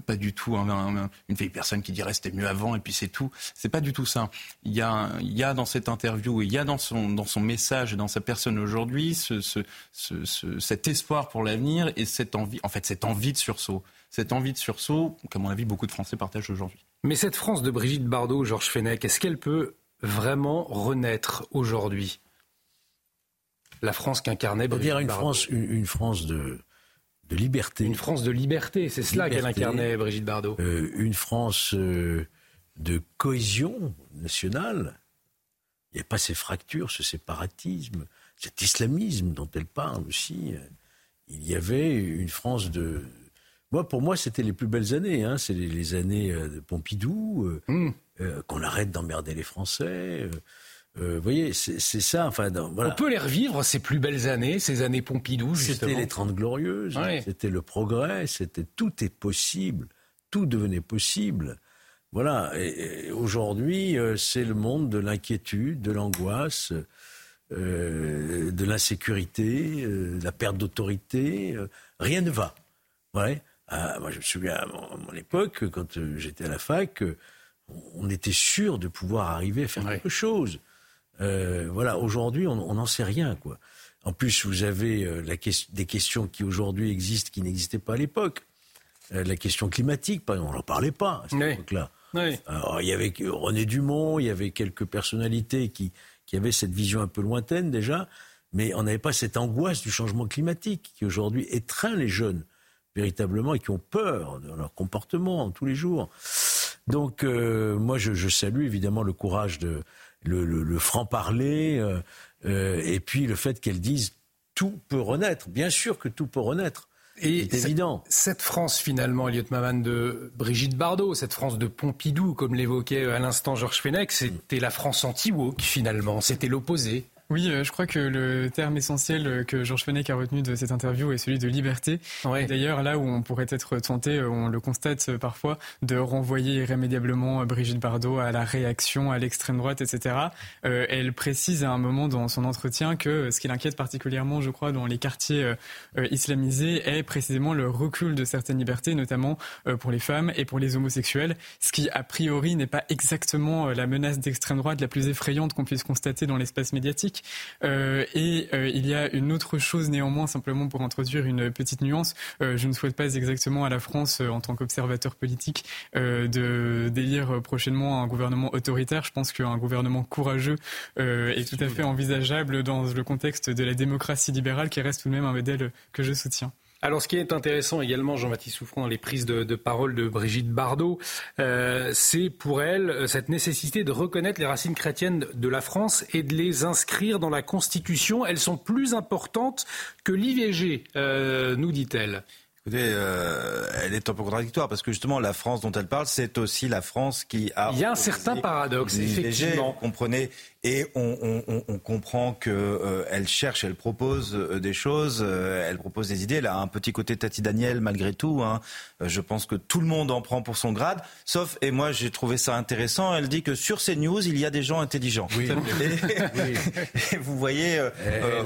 pas du tout un, un, une vieille personne qui dirait c'était mieux avant et puis c'est tout. C'est pas du tout ça. Il y a, il y a dans cette interview et il y a dans son, dans son message et dans sa personne aujourd'hui ce, ce, ce, cet espoir pour l'avenir et cette envie, en fait, cette envie de sursaut. Cette envie de sursaut qu'à mon avis, beaucoup de Français partagent aujourd'hui. Mais cette France de Brigitte Bardot, Georges Fenech, est-ce qu'elle peut vraiment renaître aujourd'hui? La France qu'incarnait Brigitte dire une Bardot. France, une, une France de, de liberté. Une France de liberté, c'est cela qu'elle incarnait, Brigitte Bardot. Euh, une France euh, de cohésion nationale il n'y a pas ces fractures, ce séparatisme, cet islamisme dont elle parle aussi. Il y avait une France de... Moi, pour moi, c'était les plus belles années. Hein. C'est les, les, années de Pompidou, euh, mmh. euh, qu'on arrête d'emmerder les Français. Euh, vous voyez, c'est ça. Enfin, voilà. On peut les revivre, ces plus belles années, ces années Pompidou, justement. C'était les Trente Glorieuses, ouais. c'était le progrès, c'était tout est possible, tout devenait possible. Voilà. Et, aujourd'hui, euh, c'est le monde de l'inquiétude, de l'angoisse, euh, de l'insécurité, euh, de la perte d'autorité. rien ne va. Ouais. Ah, moi, je me souviens à mon, époque, quand j'étais à la fac, on était sûr de pouvoir arriver à faire quelque chose. Voilà. Aujourd'hui, on n'en sait rien, quoi. En plus, vous avez la des questions qui aujourd'hui existent, qui n'existaient pas à l'époque. la question climatique, par exemple, on n'en parlait pas à cette époque-là. Alors, il y avait René Dumont, il y avait quelques personnalités qui, qui avaient cette vision un peu lointaine déjà, mais on n'avait pas cette angoisse du changement climatique qui aujourd'hui étreint les jeunes véritablement et qui ont peur de leur comportement tous les jours. Donc euh, moi je, salue évidemment le courage de le, franc-parler euh, euh, et puis le fait qu'elles disent tout peut renaître. Bien sûr que tout peut renaître. Et c'est évident. Cette France, finalement, Elliot Maman, de Brigitte Bardot, cette France de Pompidou, comme l'évoquait à l'instant Georges Fenech, c'était la France anti-woke, finalement. C'était l'opposé. Oui, euh, je crois que le terme essentiel euh, que Georges Fenech a retenu de cette interview est celui de liberté. D'ailleurs, là où on pourrait être tenté, euh, on le constate parfois, de renvoyer irrémédiablement Brigitte Bardot à la réaction, à l'extrême droite, etc. elle précise à un moment dans son entretien que ce qui l'inquiète particulièrement, je crois, dans les quartiers islamisés est précisément le recul de certaines libertés, notamment pour les femmes et pour les homosexuels, ce qui a priori n'est pas exactement la menace d'extrême droite la plus effrayante qu'on puisse constater dans l'espace médiatique. Euh, et euh, il y a une autre chose néanmoins, simplement pour introduire une petite nuance. Euh, je ne souhaite pas exactement à la France, en tant qu'observateur politique, de délire prochainement un gouvernement autoritaire. Je pense qu'un gouvernement courageux est tout à fait envisageable dans le contexte de la démocratie libérale, qui reste tout de même un modèle que je soutiens. Alors, ce qui est intéressant également, Jean-Baptiste Souffrant, dans les prises de, parole de Brigitte Bardot, euh, c'est pour elle euh, cette nécessité de reconnaître les racines chrétiennes de la France et de les inscrire dans la Constitution. Elles sont plus importantes que l'IVG, euh, nous dit-elle. Écoutez, elle est un peu contradictoire parce que justement la France dont elle parle, c'est aussi la France qui a. Il y a un certain paradoxe, effectivement. Comprenez et on, on, on comprend qu'elle euh, elle cherche, elle propose euh, des choses, euh, elle propose des idées. Elle a un petit côté Tati Daniel malgré tout. Hein. Je pense que tout le monde en prend pour son grade, sauf, et moi j'ai trouvé ça intéressant, elle dit que sur ces news, il y a des gens intelligents. Oui. Et, vous voyez,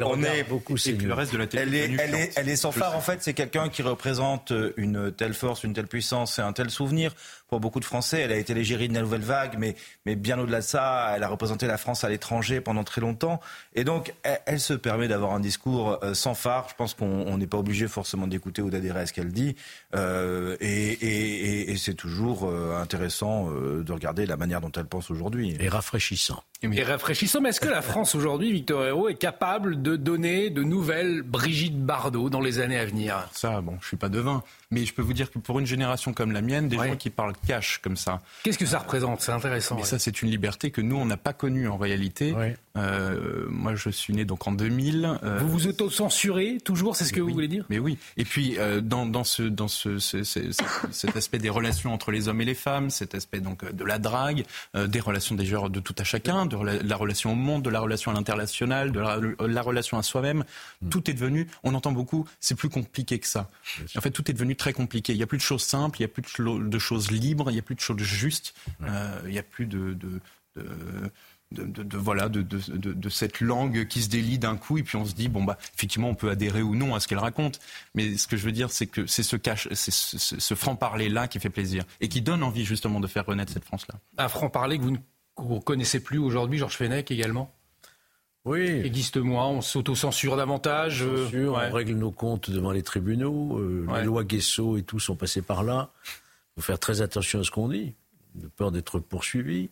on est beaucoup et le reste de la elle est, elle est, elle est sans phare en fait. C'est quelqu'un qui représente une telle force, une telle puissance et un tel souvenir pour beaucoup de Français. Elle a été l'égérie de la nouvelle vague, mais, mais bien au-delà de ça, elle a représenté la France à l'étranger pendant très longtemps. Et donc, elle, se permet d'avoir un discours euh, sans phare. Je pense qu'on n'est pas obligé forcément d'écouter ou d'adhérer à ce qu'elle dit. Euh, et, et, c'est toujours euh, intéressant de regarder la manière dont elle pense aujourd'hui. Et rafraîchissant. Et rafraîchissant, mais est-ce que la France aujourd'hui, Victor Hérault, est capable de donner de nouvelles Brigitte Bardot dans les années à venir? Ça, bon, je suis pas devin. Mais je peux vous dire que pour une génération comme la mienne, des gens qui parlent cash comme ça. Qu'est-ce que ça représente? C'est intéressant. Mais ça, c'est une liberté que nous, on n'a pas connue en réalité. Euh, moi, je suis né donc en 2000. Euh, vous vous auto-censurez toujours, c'est ce que vous voulez dire? Mais oui. Et puis, euh, dans, dans, ce, dans ce, ce, cet aspect des relations entre les hommes et les femmes, cet aspect donc de la drague, des relations des genres de tout à chacun, de la, relation au monde, de la relation à l'international, de la, relation à soi-même, mm. tout est devenu, on entend beaucoup, c'est plus compliqué que ça. En fait, tout est devenu très compliqué. Il n'y a plus de choses simples, il n'y a plus de, choses libres, il n'y a plus de choses justes, euh, il n'y a plus de, de voilà de, de, cette langue qui se délie d'un coup et puis on se dit bon bah effectivement on peut adhérer ou non à ce qu'elle raconte mais ce que je veux dire c'est que c'est ce cache c'est ce, franc parler là qui fait plaisir et qui donne envie justement de faire renaître cette France là un franc parler que vous ne connaissez plus aujourd'hui Georges Fenech également oui. Existe moins, on s'auto-censure davantage. Euh, on règle nos comptes devant les tribunaux. Euh, Les lois Guesso et tout sont passées par là. Il faut faire très attention à ce qu'on dit, de peur d'être poursuivi.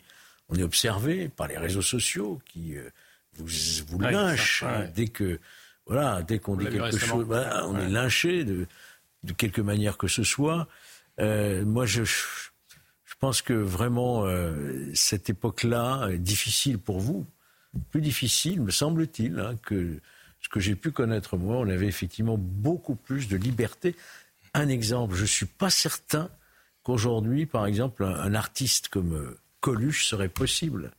On est observé par les réseaux sociaux qui euh, vous, vous lynchent dès que voilà, dès qu'on dit quelque chose, on est lynché de, de quelque manière que ce soit. Euh, moi, je, je pense que vraiment cette époque-là est difficile pour vous plus difficile, me semble-t-il, hein, que ce que j'ai pu connaître moi. On avait effectivement beaucoup plus de liberté. Un exemple, je ne suis pas certain qu'aujourd'hui, par exemple, un, artiste comme euh, Coluche serait possible.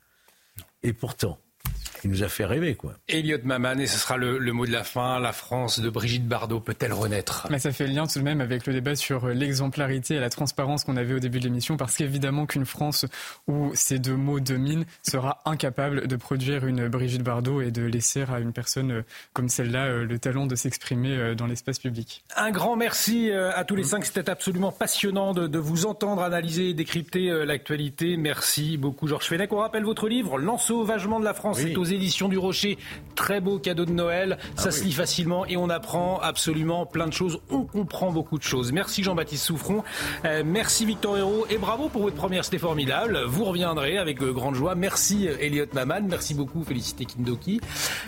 Et pourtant, qui nous a fait rêver. quoi. Elliot Maman, et ce sera le, mot de la fin, la France de Brigitte Bardot peut-elle renaître? Mais Ça fait lien tout de même avec le débat sur l'exemplarité et la transparence qu'on avait au début de l'émission, parce qu'évidemment qu'une France où ces deux mots dominent sera incapable de produire une Brigitte Bardot et de laisser à une personne comme celle-là le talent de s'exprimer dans l'espace public. Un grand merci à tous les cinq, c'était absolument passionnant de, de, vous entendre analyser et décrypter l'actualité. Merci beaucoup Georges Fenech. On rappelle votre livre, L'ensauvagement de la France, c'est aux éditions du Rocher. Très beau cadeau de Noël, ah ça se lit facilement et on apprend absolument plein de choses. On comprend beaucoup de choses. Merci Jean-Baptiste Souffron, euh, merci Victor Hérault et bravo pour votre première, c'était formidable. Vous reviendrez avec euh, grande joie. Merci euh, Elliot Maman, merci beaucoup, félicité Kindoki.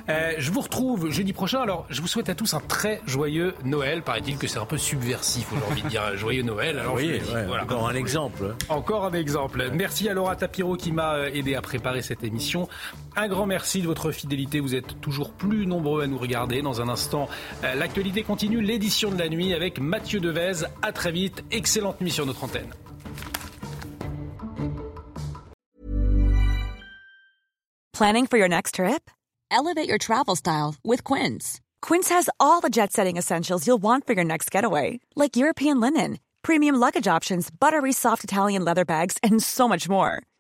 je vous retrouve jeudi prochain. Alors, je vous souhaite à tous un très joyeux Noël. Paraît-il que c'est un peu subversif aujourd'hui de dire joyeux Noël. Alors, oui, voilà. encore un exemple. Encore un exemple. Merci à Laura Tapiro qui m'a aidé à préparer cette émission. Un grand merci de votre fidélité. Vous êtes toujours plus nombreux à nous regarder. Dans un instant, euh, l'actualité continue, l'édition de la nuit avec Mathieu Devez. À très vite. Excellente nuit sur notre antenne. Planning for your next trip? Elevate your travel style with Quince. Quince has all the jet setting essentials you'll want for your next getaway, like European linen, premium luggage options, buttery soft Italian leather bags, and so much more.